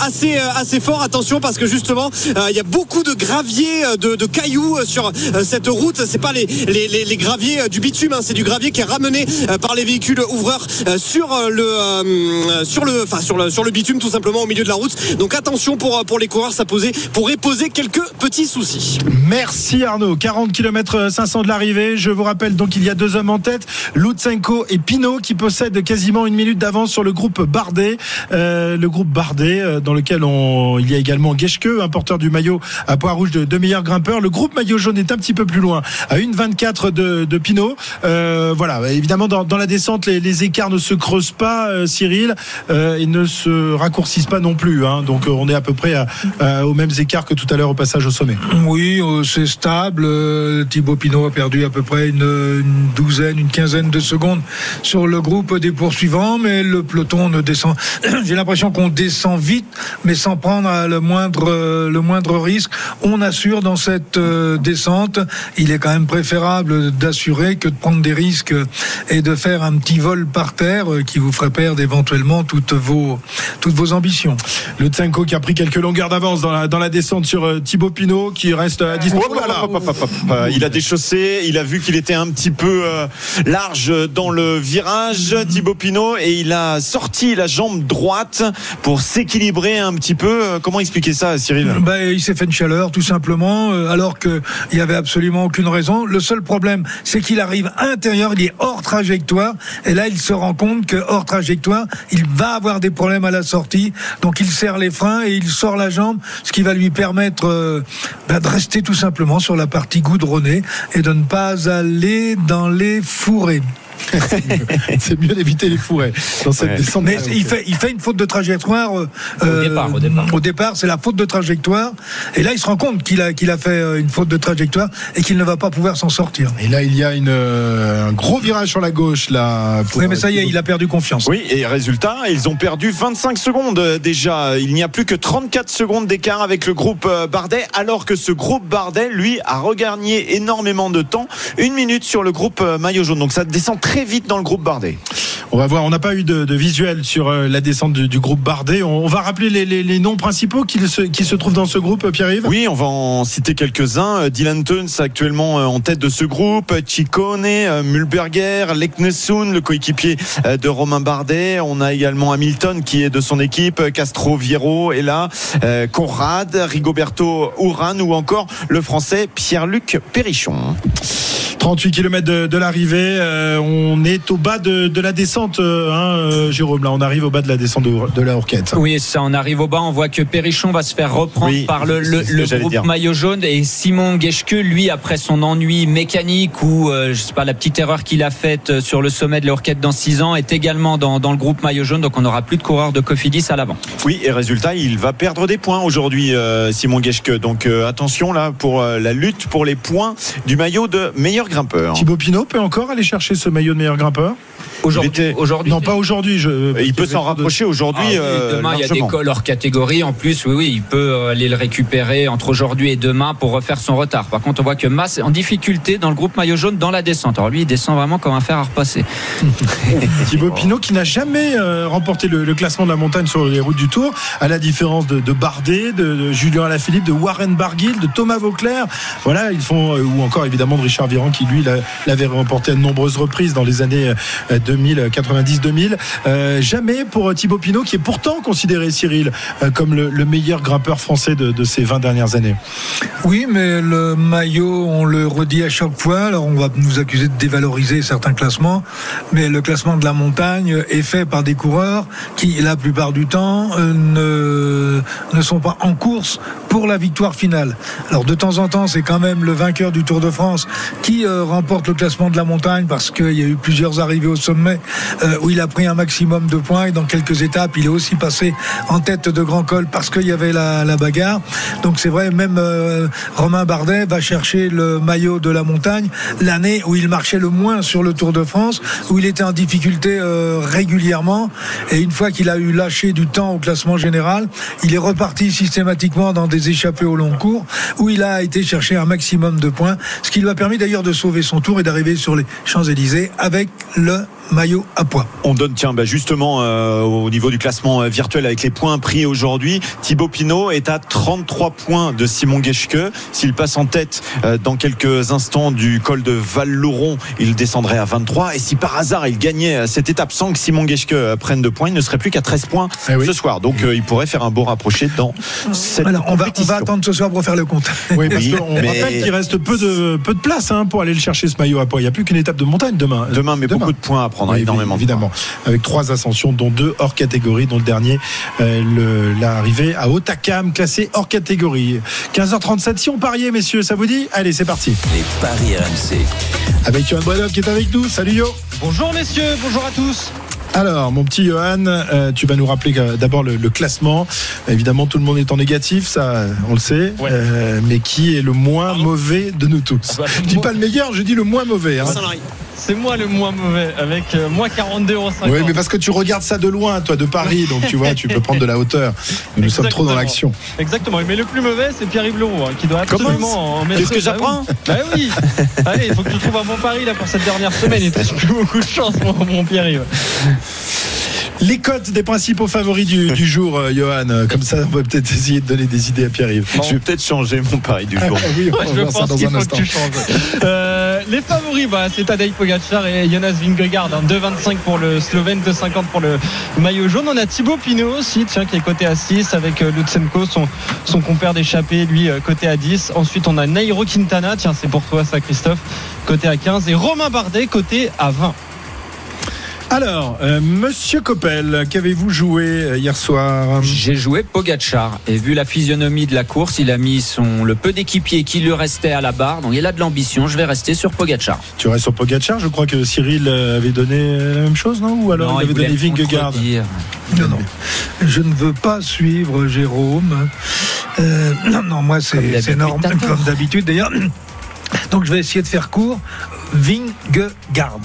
assez, assez fort. Attention parce que justement, il y a beaucoup de gravier, de, cailloux sur cette route. C'est pas les, les, les, graviers du bitume, hein, c'est du gravier qui est ramené par les véhicules ouvreurs sur le euh, sur le enfin sur le sur le bitume tout simplement au milieu de la route. Donc attention pour euh, pour les coureurs, ça posait pourrait poser quelques petits soucis. Merci Arnaud. 40 km 500 de l'arrivée. Je vous rappelle donc il y a deux hommes en tête, Lutsenko et Pinot qui possèdent quasiment une minute d'avance sur le groupe Bardet. Euh, le groupe Bardet dans lequel on, il y a également Geschke, un porteur du maillot à poids rouge de deux meilleurs grimpeurs. Le groupe maillot jaune est un petit peu plus loin, à 1,24 de, de Pinot. Euh, voilà, évidemment dans, la descente les écarts ne se creusent pas, euh, Cyril, euh, et ne se raccourcissent pas non plus. hein. donc euh, on est à peu près à- à- aux mêmes écarts que tout à l'heure au passage au sommet. Oui, euh, c'est stable. Euh, Thibaut Pinot a perdu à peu près une, douzaine, une quinzaine de secondes sur le groupe des poursuivants, mais le peloton ne descend. J'ai l'impression qu'on descend vite, mais sans prendre euh, le moindre, euh, le moindre risque. On assure dans cette euh, descente. Il est quand même préférable d'assurer que de prendre des risques et de faire un petit vol par terre euh, qui vous ferait perdre éventuellement toutes vos, toutes vos ambitions. Le Tsenko qui a pris quelques longueurs d'avance dans la, dans la descente sur euh, Thibaut Pinot qui reste à distance. Hop, hop, hop, hop, hop, hop. Euh, Il a déchaussé, il a vu qu'il était un petit peu euh, large dans le virage, Thibaut Pinot, et il a sorti la jambe droite pour s'équilibrer un petit peu. Euh, Comment expliquer ça, Cyril? Ben, il s'est fait une chaleur, tout simplement, alors qu'il n'y avait absolument aucune raison. Le seul problème, c'est qu'il arrive intérieur, il est hors trajectoire, et là, il se rend compte que hors trajectoire, il va avoir des problèmes à la sortie. Donc il serre les freins et il sort la jambe, ce qui va lui permettre euh, bah, de rester tout simplement sur la partie goudronnée et de ne pas aller dans les fourrés. C'est mieux d'éviter les fourrés dans cette Ouais. descente. Mais il fait, il fait une faute de trajectoire. euh, Au départ, au départ. au départ, c'est la faute de trajectoire. Et là, il se rend compte qu'il a, qu'il a fait euh, une faute de trajectoire et qu'il ne va pas pouvoir s'en sortir. Et là, il y a une, euh, un gros virage sur la gauche là. pour- Oui, mais ça y est, il a perdu confiance. Oui, et résultat, ils ont perdu 25 secondes euh, déjà. Il n'y a plus que 34 secondes d'écart avec le groupe euh, Bardet, alors que ce groupe Bardet, lui, a regagné énormément de temps. Une minute sur le groupe euh, Maillot Jaune. Donc ça descend très vite dans le groupe Bardet. On va voir. On n'a pas eu de, de visuel sur euh, la descente du, du groupe Bardet. On, on va rappeler les, les- les noms principaux qui se, qui se trouvent dans ce groupe, Pierre-Yves? Oui, on va en citer quelques-uns. Euh, Dylan Tuns actuellement euh, en tête de ce groupe. Ciccone, euh, Mulberger, Leknessoun, le coéquipier de Romain Bardet. On a également Hamilton qui est de son équipe. Castro Viero est là. Conrad, Rigoberto Urán ou encore le français Pierre-Luc Perrichon. 38 km de, de l'arrivée. Euh, on est au bas de, de la descente, euh, hein, euh, Jérôme. Là, on arrive au bas de la descente de, de la Hourquette. Oui, ça, on arrive au bas. On voit que Perrichon va se faire reprendre Oui, par le, groupe dire. maillot jaune et Simon Geschke, lui, après son ennui mécanique ou euh, je sais pas la petite erreur qu'il a faite sur le sommet de l'Orquette dans 6 ans, est également dans, dans le groupe maillot jaune. Donc on n'aura plus de coureurs de Cofidis à l'avant. Oui, et résultat, il va perdre des points aujourd'hui, euh, Simon Geschke. Donc euh, attention là pour euh, la lutte pour les points du maillot de meilleur grimpeur. Thibaut Pinot peut encore aller chercher ce maillot de meilleur grimpeur? Aujourd'hui, Non, pas aujourd'hui. Je... Et il peut s'en rapprocher aujourd'hui. Ah oui, euh, demain, il y a des cols hors catégorie. En plus, oui, oui, il peut euh, aller le récupérer entre aujourd'hui et demain pour refaire son retard. Par contre, on voit que Mass est en difficulté dans le groupe maillot jaune dans la descente. Alors lui, il descend vraiment comme un fer à repasser. Thibaut Pinot qui n'a jamais euh, remporté le, le classement de la montagne sur les routes du Tour, à la différence de, de Bardet, de, de Julien Alaphilippe, de Warren Barguil, de Thomas Vauclair. Voilà, ils font euh, ou encore évidemment de Richard Viran qui lui l'a- l'avait remporté à de nombreuses reprises dans les années euh, 2000, 90-2000. Euh, jamais pour Thibaut Pinot qui est pourtant considéré Cyril euh, comme le, le meilleur grimpeur français de, ces 20 dernières années. Oui, mais le maillot, on le redit à chaque fois. Alors, on va nous accuser de dévaloriser certains classements, mais le classement de la montagne est fait par des coureurs qui, la plupart du temps, euh, ne, ne sont pas en course pour la victoire finale. Alors, de temps en temps, c'est quand même le vainqueur du Tour de France qui euh, remporte le classement de la montagne parce qu'il y a eu plusieurs arrivées au sommet euh, où il a pris un maximum de points et dans quelques étapes, il est aussi passé en tête de grand col parce qu'il y avait la, bagarre. Donc c'est vrai, même euh, Romain Bardet va chercher le maillot de la montagne l'année où il marchait le moins sur le Tour de France, où il était en difficulté euh, régulièrement. Et une fois qu'il a eu lâché du temps au classement général, il est reparti systématiquement dans des échappées au long cours, où il a été chercher un maximum de points, ce qui lui a permis d'ailleurs de sauver son tour et d'arriver sur les Champs-Élysées avec le maillot à poids. On donne, tiens, bah justement, euh, au niveau du classement euh, virtuel avec les points pris aujourd'hui, Thibaut Pinot est à 33 points de Simon Geschke. S'il passe en tête euh, dans quelques instants du col de Val-Louron, il descendrait à 23. Et si par hasard il gagnait cette étape sans que Simon Geschke prenne de points, il ne serait plus qu'à 13 points Eh oui. ce soir. Donc euh, il pourrait faire un beau rapproché dans cette Alors, on va, on compétition. va attendre ce soir pour faire le compte. Oui, parce Oui, qu'on mais- rappelle qu'il reste peu de, peu de place hein, pour aller le chercher ce maillot à poids. Il n'y a plus qu'une étape de montagne demain. Demain, mais beaucoup de points à prendre, Oui, énormément. de évidemment. Avec trois ascensions, dont deux hors catégorie, dont le dernier, euh, l'arrivée à Otakam, classé hors catégorie. 15h37, si on pariait, messieurs, ça vous dit Allez, c'est parti. Les paris RMC. Avec Johan Bradov qui est avec nous. Salut Yo. Bonjour messieurs, bonjour à tous. Alors, mon petit Johan, euh, tu vas nous rappeler que, d'abord le, le classement. Évidemment, tout le monde est en négatif, ça, on le sait. Ouais. Euh, mais qui est le moins Pardon mauvais de nous tous Ah bah, Je dis pas le meilleur, je dis le moins mauvais. hein. C'est moi le moins mauvais avec euh, moins 42,50 euros. Oui, mais parce que tu regardes ça de loin, toi, de Paris, donc tu vois, tu peux prendre de la hauteur. Nous sommes trop dans Exactement. l'action. Exactement, mais le plus mauvais c'est Pierre-Yves Leroux hein, qui doit Comment absolument en mettre. Qu'est-ce que j'apprends oui. Bah oui Allez, il faut que tu trouves un bon pari là pour cette dernière semaine. Il te reste plus beaucoup de chance, mon, mon Pierre-Yves. Les cotes des principaux favoris du, du jour, euh, Johan. Euh, Comme ça, on va peut-être essayer de donner des idées à Pierre-Yves. Je vais peut-être changer mon pari du Ah, jour. oui, on Ouais, va je voir ça pense dans qu'il un faut instant. que tu changes. Euh, les favoris, bah, c'est Tadej Pogacar et Jonas Vingegaard. Hein, 2,25 pour le Slovène, 2,50 pour le maillot jaune. On a Thibaut Pinot aussi, tiens, qui est coté à 6 avec euh, Lutsenko, son, son compère d'échappée, lui, euh, coté à 10. Ensuite, on a Nairo Quintana, tiens, c'est pour toi ça, Christophe, coté à 15. Et Romain Bardet, coté à 20. Alors, euh, Monsieur Coppel, qu'avez-vous joué euh, hier soir J'ai joué Pogachar et vu la physionomie de la course, il a mis son le peu d'équipiers qui lui restait à la barre. Donc il a de l'ambition. Je vais rester sur Pogachar. Tu restes sur Pogacar? Je crois que Cyril euh, avait donné la même chose, non? Ou alors Non, il avait voulait donné Vingegaard? Non, non. Je ne veux pas suivre Jérôme. Euh, non, non, moi, c'est tort. comme d'habitude. D'ailleurs, donc je vais essayer de faire court. Vingegaard.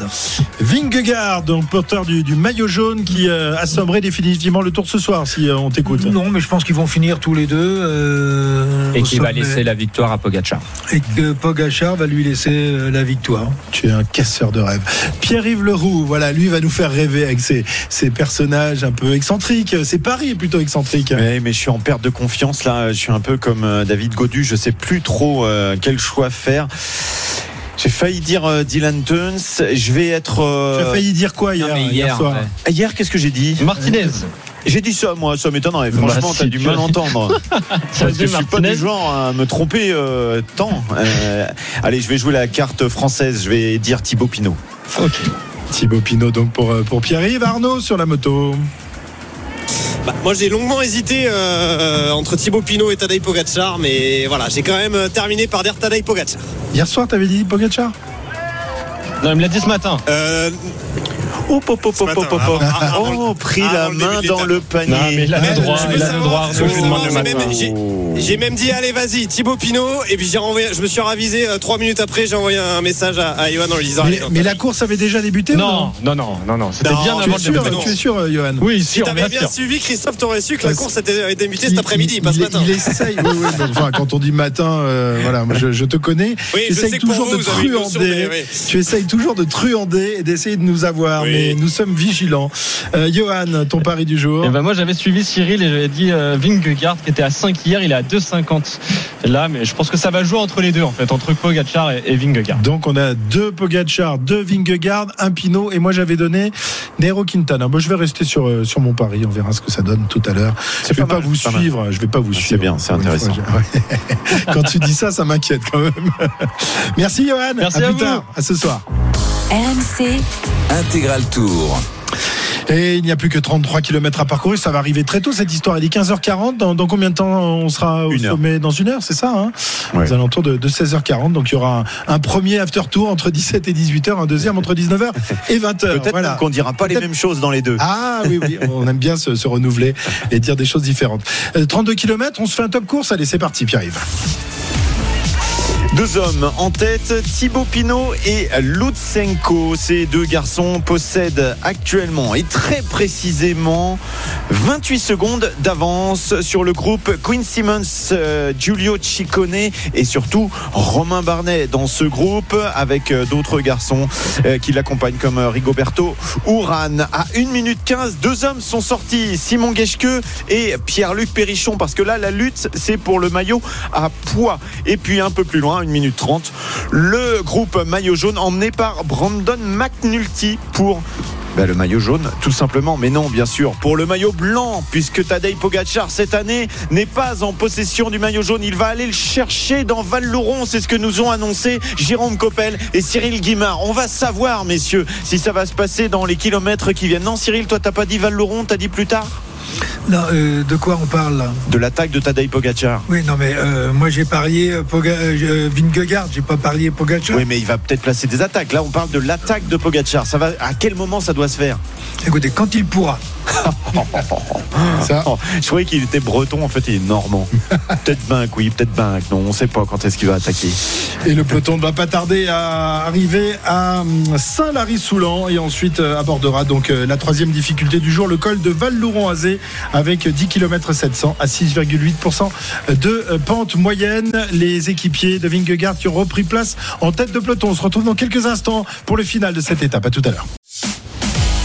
Vingegaard, donc porteur du, du maillot jaune qui euh, assommerait définitivement le tour ce soir, si euh, on t'écoute. Non, mais je pense qu'ils vont finir tous les deux. euh, Et qui va laisser la victoire à Pogachar. Et que Pogachar va lui laisser euh, la victoire. Tu es un casseur de rêves. Pierre-Yves Leroux, voilà, lui va nous faire rêver avec ses, ses personnages un peu excentriques. C'est Paris plutôt excentrique. Ouais, mais je suis en perte de confiance là. Je suis un peu comme euh, David Godu. Je sais plus trop euh, quel choix faire. J'ai failli dire euh, Dylan Tuns. Je vais être. euh, Tu as failli dire quoi hier, Non, mais hier hier, soir ouais. Hier, qu'est-ce que j'ai dit Martinez. J'ai dit ça, moi, ça m'étonnerait. Franchement, si, t'as dû tu mal as- entendre. Parce que je suis pas du genre à me tromper euh, tant. Euh, allez, je vais jouer la carte française. Je vais dire Thibaut Pinot. Ok. Thibaut Pinot donc pour, euh, pour Pierre-Yves Arnaud sur la moto. Bah, moi j'ai longuement hésité euh, entre Thibaut Pinot et Tadej Pogacar, mais voilà, j'ai quand même euh, terminé par dire Tadej Pogacar. Hier soir, t'avais dit Pogacar? Non, il me l'a dit ce matin. Euh, Oh, Oh, pris avant la main dans le panier. Non, mais je demande le matin. J'ai même- dit allez vas-y Thibaut Pinot et puis j'ai renvoyé, je me suis ravisé euh, trois minutes après, j'ai envoyé un message à, à Johan en lui disant mais, allez, mais la course avait déjà débuté ou Non, non, non, non, non. C'était Non, bien avant es le début tu es sûr, euh, Johan Oui, Si sûr, t'avais bien sûr. suivi Christophe, t'aurais su que la course était, débutée cet après-midi, pas ce matin. Il essaye, oui, oui, donc, enfin, quand on dit matin, euh, voilà, moi, je, je te connais. Oui, tu je essayes toujours vous, de truander. oui. Tu essayes toujours de truander et d'essayer de nous avoir, Oui. mais nous sommes vigilants. Euh, Johan, ton pari du jour Et ben moi j'avais suivi Cyril et j'avais dit Vingegaard qui était à 5 hier, il est à 2,50 là, mais je pense que ça va jouer entre les deux en fait, entre Pogacar et, et Vingegaard. Donc on a deux Pogacar, deux Vingegaard, un Pinot et moi j'avais donné Nero Quintana. Moi je vais rester sur euh, sur mon pari, on verra ce que ça donne tout à l'heure. Je vais pas mal, vous c'est suivre, je vais pas vous C'est suivre. bien, c'est Pour une intéressant. Quand tu dis ça, ça m'inquiète quand même. Merci Johan. Merci à à plus vous. tard, à ce soir. RMC, Intégral Tour. Et il n'y a plus que 33 km à parcourir. Ça va arriver très tôt cette histoire. Il est 15h40. Dans, dans combien de temps on sera au Une heure. sommet? Dans une heure, c'est ça hein? Ouais. Aux alentours de, de 16h40. Donc il y aura un, un premier after tour entre 17 et 18h, un deuxième entre 19h et 20h. Peut-être Voilà. qu'on dira pas les mêmes choses dans les deux. Ah oui, oui, on aime bien se, se renouveler et dire des choses différentes. Euh, 32 km, on se fait un top course. Allez, c'est parti, Pierre-Yves. Deux hommes en tête, Thibaut Pinot et Lutsenko. Ces deux garçons possèdent actuellement et très précisément 28 secondes d'avance sur le groupe Quinn Simmons, euh, Giulio Ciccone et surtout Romain Barnet dans ce groupe avec euh, d'autres garçons euh, qui l'accompagnent comme Rigoberto Urán. À 1 minute 15, deux hommes sont sortis, Simon Geschke et Pierre-Luc Perrichon parce que là la lutte c'est pour le maillot à poids. Et puis un peu plus loin, 1 minute 30, le groupe maillot jaune emmené par Brandon McNulty pour ben, le maillot jaune, tout simplement. Mais non, bien sûr, pour le maillot blanc, puisque Tadej Pogacar, cette année, n'est pas en possession du maillot jaune. Il va aller le chercher dans Val-Louron. C'est ce que nous ont annoncé Jérôme Coppel et Cyril Guimard. On va savoir, messieurs, si ça va se passer dans les kilomètres qui viennent. Non, Cyril, toi, t'as pas dit Val-Louron, t'as dit plus tard? Non, euh, de quoi on parle là De l'attaque de Tadej Pogacar. Oui, non, mais euh, moi j'ai parié euh, Poga- euh, Vingegaard, j'ai pas parié Pogacar. Oui, mais il va peut-être placer des attaques. Là, on parle de l'attaque de Pogacar. Ça va, à quel moment ça doit se faire? Écoutez, quand il pourra. Ça, Je croyais qu'il était breton, en fait, il est normand. peut-être Binck, oui, peut-être Binck. Non, on sait pas quand est-ce qu'il va attaquer. Et le peloton ne va pas tarder à arriver à hum, Saint-Lary-Soulan et ensuite euh, abordera donc euh, la troisième difficulté du jour, le col de Val-Louron-Azé avec 10 km 700 à 6,8% de euh, pente moyenne. Les équipiers de Vingegaard qui ont repris place en tête de peloton. On se retrouve dans quelques instants pour le final de cette étape. À tout à l'heure.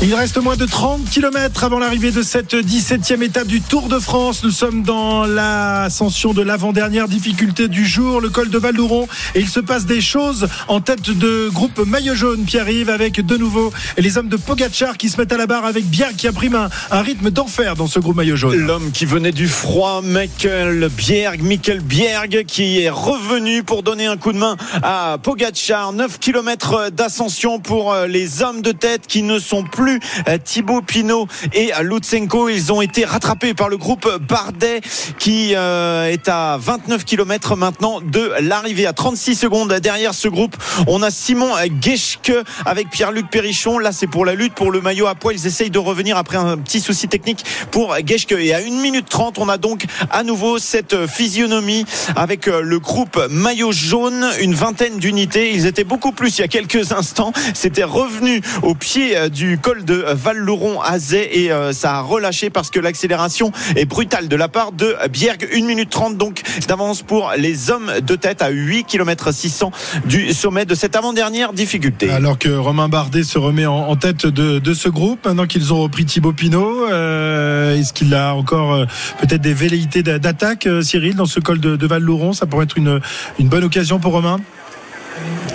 Il reste moins de 30 km avant l'arrivée de cette 17e étape du Tour de France. Nous sommes dans l'ascension de l'avant-dernière difficulté du jour, le col de Val-Louron. Et il se passe des choses en tête de groupe maillot jaune qui arrive avec de nouveau les hommes de Pogachar qui se mettent à la barre avec Bierg qui pris un, un rythme d'enfer dans ce groupe maillot jaune. L'homme qui venait du froid, Michael Bierg, Michael Bierg qui est revenu pour donner un coup de main à Pogachar. 9 km d'ascension pour euh, les hommes de tête qui ne sont plus euh, Thibaut Pinot et Lutsenko. Ils ont été rattrapés par le groupe Bardet qui euh, est à 29 km maintenant de l'arrivée. À 36 secondes derrière ce groupe, on a Simon Geschke avec Pierre-Luc Perrichon. Là, c'est pour la lutte pour le maillot à poids. Ils essayent de revenir après un petit souci technique pour Geschke. Et à 1 minute 30, on a donc à nouveau cette physionomie avec le groupe maillot jaune, une vingtaine d'unités. Ils étaient beaucoup plus il y a quelques instants. C'était revenu au pied du col de Val-Louron à et euh, ça a relâché parce que l'accélération est brutale de la part de Bierg. 1 minute 30 donc d'avance pour les hommes de tête à 8 km 600 du sommet de cette avant-dernière difficulté. Alors que Romain Bardet se remet en, tête de, ce groupe, maintenant qu'ils ont repris Thibaut Pinot, euh, est-ce qu'il a encore euh, peut-être des velléités d'attaque, Cyril, dans ce col de, Val-Louron Ça pourrait être une bonne occasion pour Romain?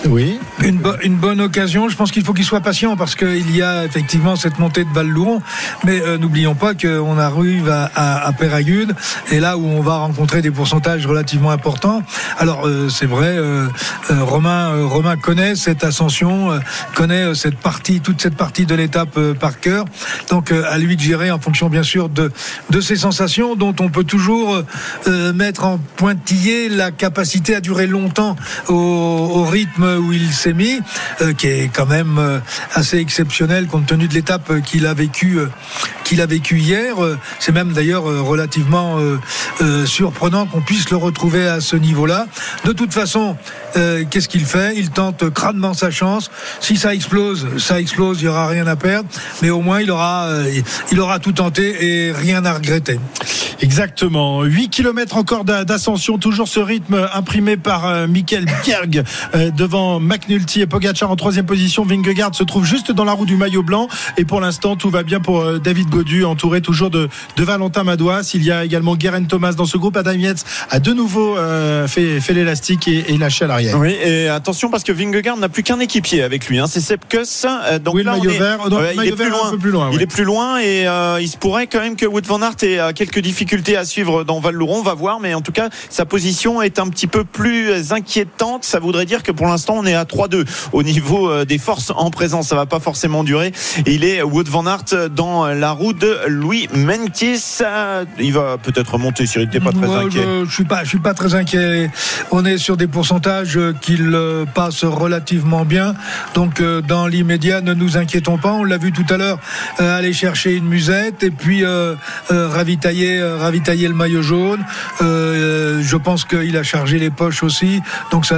Oui. Une, bonne occasion. Je pense qu'il faut qu'il soit patient parce qu'il y a effectivement cette montée de Val-Louron. Mais euh, n'oublions pas qu'on arrive à, à, à Péragude et là où on va rencontrer des pourcentages relativement importants. Alors euh, c'est vrai, euh, Romain, Romain connaît cette ascension, connaît cette partie, toute cette partie de l'étape par cœur. Donc à lui de gérer en fonction bien sûr de, de ses sensations dont on peut toujours mettre en pointillé la capacité à durer longtemps au, au rythme où il s'est mis, euh, qui est quand même euh, assez exceptionnel compte tenu de l'étape qu'il a vécu, euh, qu'il a vécu hier. C'est même d'ailleurs relativement surprenant qu'on puisse le retrouver à ce niveau-là. De toute façon, qu'est-ce qu'il fait? Il tente crânement sa chance. Si ça explose, ça explose, il n'y aura rien à perdre. Mais au moins, il aura, il aura tout tenté et rien à regretter. Exactement. 8 km encore d'ascension, toujours ce rythme imprimé par Michael Bjerg devant McNulty et Pogachar en troisième position. Vingegaard se trouve juste dans la roue du maillot blanc. Et pour l'instant, tout va bien pour euh, David Godu, entouré toujours de, de Valentin Madouas. Il y a également Guerin Thomas dans ce groupe. Adam Yates a de nouveau euh, fait, fait l'élastique et, lâché à l'arrière. Oui, et attention parce que Vingegaard n'a plus qu'un équipier avec lui. Hein. C'est Sepkus. Euh, donc oui, le maillot vert. il, est plus loin. plus loin. Il est plus loin et il se pourrait quand même que Wood van Aert ait quelques difficultés à suivre dans Val-Louron. On va voir, mais en tout cas, sa position est un petit peu plus inquiétante. Ça voudrait dire que pour l'instant, on est à 3-2 au niveau euh, des forces en présence. Ça va pas forcément durer. Il est Wood van Aert dans la roue de Louis Menkis. Il va peut-être monter si il n'était pas très inquiet. Je, je suis pas, je suis pas très inquiet. On est sur des pourcentages qu'il euh, passe relativement bien. Donc euh, dans l'immédiat, ne nous inquiétons pas. On l'a vu tout à l'heure aller chercher une musette et puis ravitailler, ravitailler le maillot jaune. je pense qu'il a chargé les poches aussi. Donc ça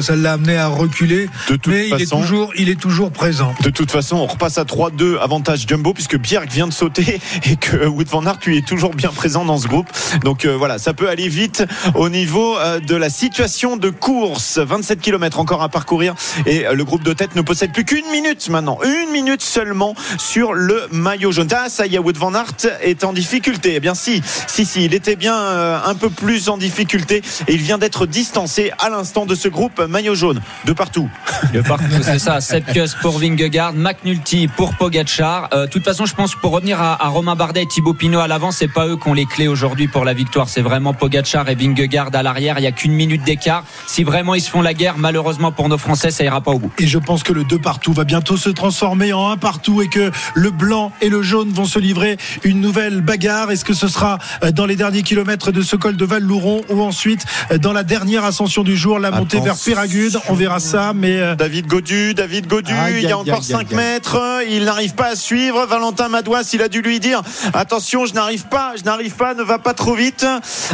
ça l'a amené à reculer. De toute mais il, est toujours, il est toujours présent. De toute façon, on repasse à 3-2 avantage Jumbo puisque Bjerg vient de sauter et que Wood van Aert lui est toujours bien présent dans ce groupe. Donc euh, voilà, ça peut aller vite au niveau euh, de la situation de course. 27 km encore à parcourir et euh, le groupe de tête ne possède plus qu'une minute maintenant. Une minute seulement sur le maillot jaune. Ah, ça y est, Wood van Aert est en difficulté. Eh bien si, si, si, il était bien un peu plus en difficulté et il vient d'être distancé à l'instant de ce groupe maillot jaune de partout. De partout, c'est ça. Sepkus pour Vingegaard, McNulty pour Pogacar. Euh, de toute façon, je pense pour revenir à, Romain Bardet et Thibaut Pinot à l'avant, c'est pas eux qui ont les clés aujourd'hui pour la victoire. C'est vraiment Pogacar et Vingegaard à l'arrière. Il y a qu'une minute d'écart. Si vraiment ils se font la guerre, malheureusement pour nos Français, ça ira pas au bout. Et je pense que le 2 partout va bientôt se transformer en 1 partout et que le blanc et le jaune vont se livrer une nouvelle bagarre. Est-ce que ce sera euh, dans les derniers kilomètres de ce col de Val-Louron ou ensuite euh, dans la dernière ascension du jour, la montée vers On verra ça, mais David Godu, David Godu, il y a encore 5 mètres, il n'arrive pas à suivre. Valentin Madouas, il a dû lui dire attention, je n'arrive pas, je n'arrive pas, ne va pas trop vite.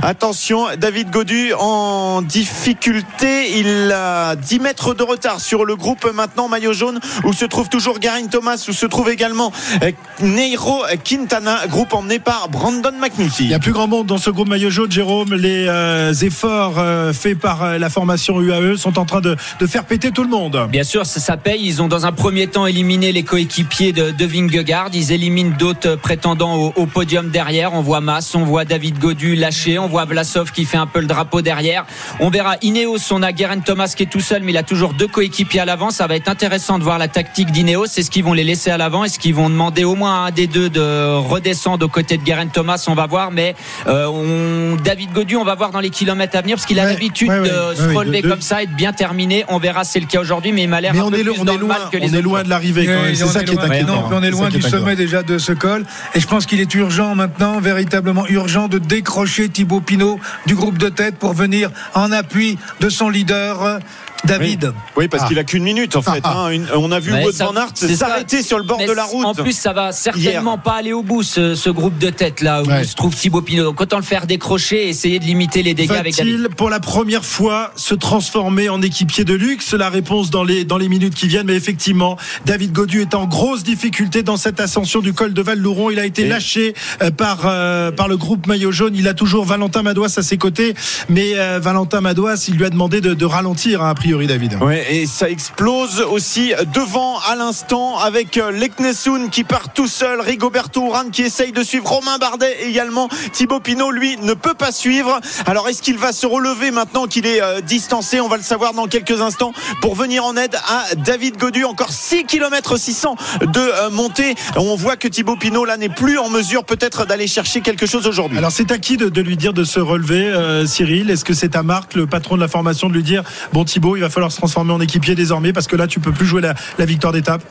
Attention, David Godu en difficulté. Il a 10 mètres de retard sur le groupe maintenant maillot jaune où se trouve toujours Garin Thomas, où se trouve également euh, Neiro Quintana, groupe emmené par Brandon McNulty. Il y a plus grand monde dans ce groupe maillot jaune, Jérôme. Les euh, efforts euh, faits par euh, la formation UAE sont en train de, de faire péter tout le monde. Bien sûr, ça, ça paye. Ils ont dans un premier temps éliminé les coéquipiers de, de Vingegaard. Ils éliminent d'autres prétendants au, au podium derrière. On voit Mas, on voit David Godu lâché, on voit Vlasov qui fait un peu le drapeau derrière. On verra Ineos, on a Guerin Thomas qui est tout seul, mais il a toujours deux coéquipiers à l'avant. Ça va être intéressant de voir la tactique d'Ineos. Est-ce qu'ils vont les laisser à l'avant? Est-ce qu'ils vont demander au moins à un des deux de redescendre aux côtés de Guerin Thomas? On va voir. Mais euh, on- David Godu, on va voir dans les kilomètres à venir parce qu'il a Ouais, l'habitude ouais, ouais, de se relever de- comme ça et de bien terminer. On verra, c'est le cas aujourd'hui, mais il m'a l'air Mais un on peu est, plus on dans est le loin, mal que les on est autres. loin de l'arrivée quand Oui, même. on C'est est ça qui est loin- inquiétant. on est loin du sommet déjà de ce col. Et je pense qu'il est urgent maintenant, véritablement urgent, de décrocher Thibaut Pinot du groupe de tête pour venir en appui de son leader, David. Oui, parce Ah. qu'il a qu'une minute en fait. hein. Une- on a vu Wout van Aert s'arrêter sur le bord Mais de la route. En plus, ça va certainement pas aller au bout, ce, ce groupe de tête là où Ouais. se trouve Thibaut Pinot. Donc autant le faire décrocher et essayer de limiter les dégâts avec David. Pour la première fois se transformer en équipier de luxe? La réponse dans les, dans les minutes qui viennent. Mais effectivement, David Godu est en grosse difficulté dans cette ascension du col de Val-Louron. Il a été Et- lâché euh, par, euh, par le groupe Maillot Jaune. Il a toujours Valentin Madouas à ses côtés. Mais euh, Valentin Madouas, il lui a demandé de, de ralentir, hein, a priori, David. Ouais, et ça explose aussi devant à l'instant avec euh, Leknessoun qui part tout seul, Rigoberto Urán qui essaye de suivre Romain Bardet également. Thibaut Pinot, lui, ne peut pas suivre. Alors, est-ce qu'il va se relever maintenant qu'il est euh, distancé? On va le savoir dans quelques instants pour venir en aide à David Godu. Encore 6 km 600 de euh, montée. On voit que Thibaut Pinot, là, n'est plus en mesure peut-être d'aller chercher quelque chose aujourd'hui. Alors c'est à qui de, de lui dire de se relever, euh, Cyril? Est-ce que c'est à Marc, le patron de la formation, de lui dire bon Thibaut, il va falloir se transformer en équipier désormais parce que là tu peux plus jouer la, la victoire d'étape.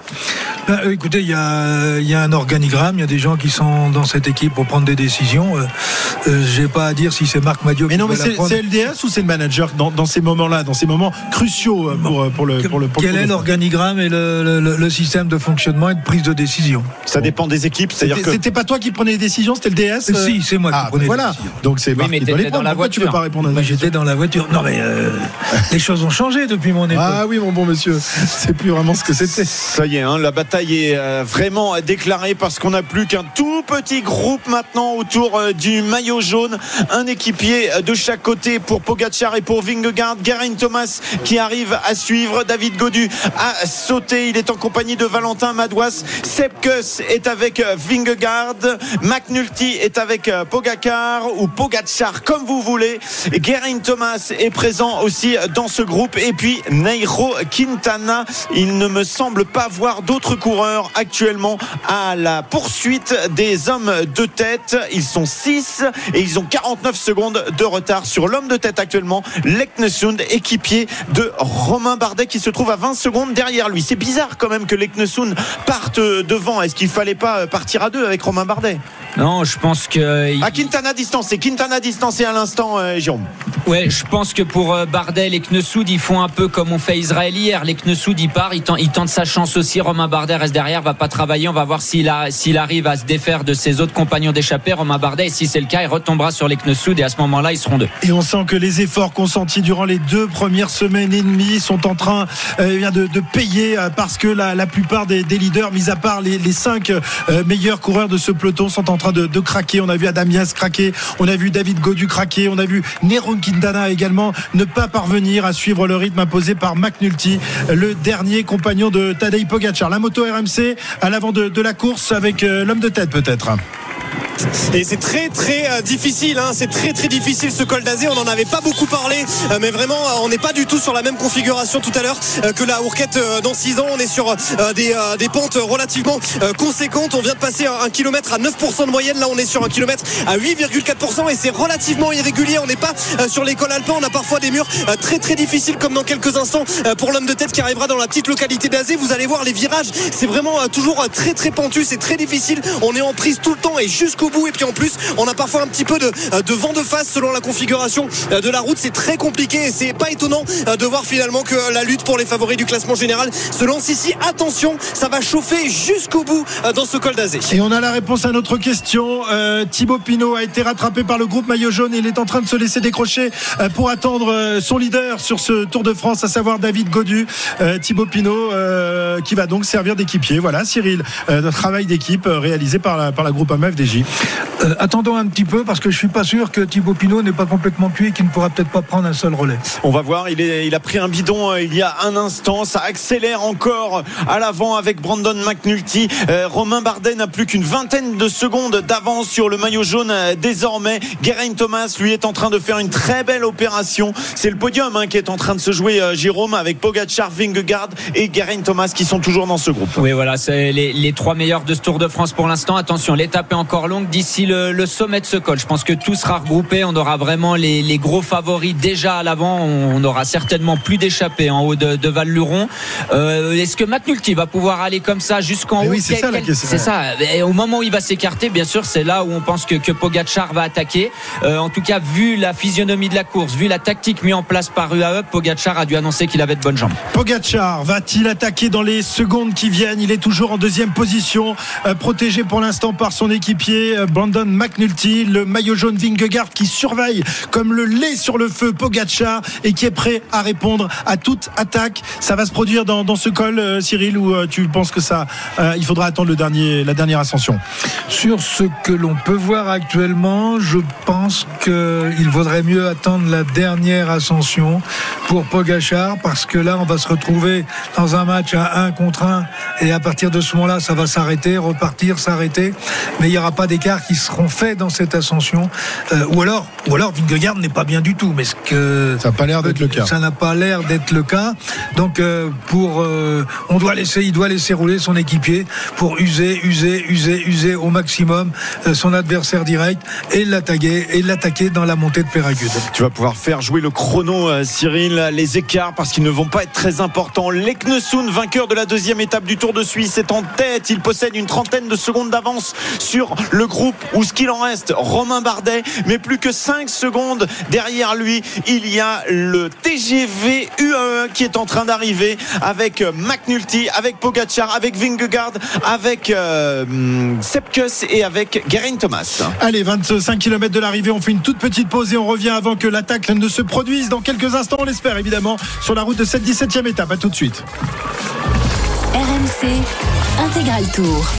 Ben, euh, écoutez, il y a, il y a un organigramme, il y a des gens qui sont dans cette équipe pour prendre des décisions. Euh, euh, J'ai pas à dire si c'est Marc Madio Mais qui non, mais c'est LDS ou c'est le manager dans, dans ces moments-là, dans ces moments cruciaux euh, pour, euh, pour le pour le pour Quel est l'organigramme et le, le- le- le système de fonctionnement et de prise de décision Ça dépend des équipes, c'est-à-dire C'était que c'était pas toi qui prenais les décisions, c'était le DS euh Si, c'est moi qui Ah, prenais les voilà. décisions. Donc c'est Marc mais qui les dans prendre. la Pourquoi tu veux voiture. pas répondre à j'étais dans la voiture. Non, mais euh, les choses ont changé depuis mon époque. Ah oui, mon bon monsieur, c'est plus vraiment ce que c'était. Ça y est, hein, la bataille est euh, vraiment déclarée parce qu'on n'a plus qu'un tout petit groupe maintenant autour euh, du maillot jaune. Un équipier euh, de chaque côté pour Pogacar et pour Vingegaard. Garin Thomas qui arrive à suivre. David Godu a sauté. Il est en compagnie de Valentin Madouas. Sepkus est avec Vingegaard. McNulty est avec euh, Pogacar ou Pogacar comme vous voulez. Garin Thomas est présent aussi dans ce groupe. Et puis Nairo Quintana. Il ne me semble pas voir d'autres coureurs actuellement à la poursuite des hommes de tête. Ils sont 6 et ils ont 49 secondes de retard sur l'homme de tête actuellement, Leknesund, équipier de Romain Bardet qui se trouve à 20 secondes derrière lui. C'est bizarre quand même que Leknesund parte devant. Est-ce qu'il fallait pas partir à deux avec Romain Bardet? Non, je pense que. À Quintana distancé, Quintana distancé à l'instant, euh, Jérôme. Ouais, je pense que pour euh, Bardet, les Knessoud, ils font un peu comme on fait Israël hier. Les Knessoud, il part, il tente, il tente sa chance aussi. Romain Bardet reste derrière, va pas travailler. On va voir s'il a, s'il arrive à se défaire de ses autres compagnons d'échappée. Romain Bardet, et si c'est le cas, il retombera sur les Knessoud et à ce moment-là, ils seront deux. Et on sent que les efforts consentis durant les deux premières semaines et demie sont en train euh, eh de, payer euh, parce que la, plupart des, leaders, mis à part les, cinq meilleurs coureurs de ce peloton, sont en train de, de craquer. On a vu Adam Yass craquer, on a vu David Godu craquer, on a vu Nero Quintana également ne pas parvenir à suivre le rythme imposé par McNulty, le dernier compagnon de Tadej Pogacar. La moto RMC à l'avant de, la course avec euh, l'homme de tête peut-être. Et c'est très très euh, difficile, hein. c'est très très difficile ce col d'Azé. On n'en avait pas beaucoup parlé, euh, mais vraiment euh, on n'est pas du tout sur la même configuration tout à l'heure que la Hourquette dans 6 ans. On est sur des, des pentes relativement conséquentes. On vient de passer un, kilomètre à 9% de moyenne. Là on est sur un kilomètre à 8,4% et c'est relativement irrégulier. On n'est pas sur l'école alpin. On a parfois des murs très très difficiles comme dans quelques instants pour l'homme de tête qui arrivera dans la petite localité d'Azé. Vous allez voir les virages, c'est vraiment toujours très très pentu, c'est très difficile. On est en prise tout le temps et jusqu'au Et puis en plus, on a parfois un petit peu de, de vent de face selon la configuration de la route. C'est très compliqué et c'est pas étonnant de voir finalement que la lutte pour les favoris du classement général se lance ici. Attention, ça va chauffer jusqu'au bout dans ce col d'Azé. Et on a la réponse à notre question. Euh, Thibaut Pinot a été rattrapé par le groupe maillot jaune et il est en train de se laisser décrocher euh, pour attendre euh, son leader sur ce Tour de France, à savoir David Godu. Euh, Thibaut Pinot euh, qui va donc servir d'équipier. Voilà, Cyril, euh, notre travail d'équipe euh, réalisé par la, par la groupe AMFDJ. Euh, attendons un petit peu parce que je suis pas sûr que Thibaut Pinot n'est pas complètement cuit et qu'il ne pourra peut-être pas prendre un seul relais. On va voir, il, est, il a pris un bidon euh, il y a un instant, ça accélère encore à l'avant avec Brandon McNulty. Euh, Romain Bardet n'a plus qu'une vingtaine de secondes d'avance sur le maillot jaune euh, désormais. Geraint Thomas, lui, est en train de faire une très belle opération. C'est le podium hein, qui est en train de se jouer, euh, Jérôme, avec Pogacar, Vingegaard et Geraint Thomas qui sont toujours dans ce groupe. Oui, voilà, c'est les, les trois meilleurs de ce Tour de France pour l'instant. Attention, l'étape est encore longue d'ici le, le sommet de ce col. Je pense que tout sera regroupé. On aura vraiment les, les gros favoris déjà à l'avant. On n'aura certainement plus d'échappée en haut de, de Val-Luron. Euh, Est-ce que McNulty va pouvoir aller comme ça jusqu'en haut oui, c'est ça la question. C'est ça. Et au moment où il va s'écarter, bien sûr, c'est là où on pense que, que Pogacar va attaquer. Euh, en tout cas, vu la physionomie de la course, vu la tactique mise en place par UAE, Pogacar a dû annoncer qu'il avait de bonnes jambes. Pogacar va-t-il attaquer dans les secondes qui viennent? Il est toujours en deuxième position, euh, protégé pour l'instant par son équipier euh, Brandon McNulty, le maillot jaune Vingegaard qui surveille comme le lait sur le feu Pogacar et qui est prêt à répondre à toute attaque. Ça va se produire dans, ce col, euh, Cyril, ou euh, tu penses que ça, il faudra attendre le dernier, la dernière ascension? Sur ce que l'on peut voir actuellement, je pense qu'il vaudrait mieux attendre la dernière ascension pour Pogachar parce que là, on va se retrouver dans un match à 1 contre 1 et à partir de ce moment-là, ça va s'arrêter, repartir, s'arrêter. Mais il n'y aura pas qui seront faits dans cette ascension. Euh, ou alors, ou alors Vingegaard n'est pas bien du tout. Mais ce que Ça n'a pas l'air d'être le cas. ça n'a pas l'air d'être le cas. Donc, euh, pour, euh, on doit laisser, il doit laisser rouler son équipier pour user, user, user, user au maximum euh, son adversaire direct et l'attaquer et l'attaquer dans la montée de Péragude. Tu vas pouvoir faire jouer le chrono, euh, Cyril, les écarts parce qu'ils ne vont pas être très importants. Leknesund, vainqueur de la deuxième étape du Tour de Suisse, est en tête. Il possède une trentaine de secondes d'avance sur le groupe où ce qu'il en reste, Romain Bardet, mais plus que 5 secondes derrière lui. Il y a le TGV UAE qui est en train d'arriver avec euh, McNulty, avec Pogacar, avec Vingegaard, avec euh, Sepkus et avec Geraint Thomas. Allez, 25 km de l'arrivée, on fait une toute petite pause et on revient avant que l'attaque ne se produise dans quelques instants, on l'espère évidemment, sur la route de cette 17e étape. À tout de suite. RMC Intégral Tour.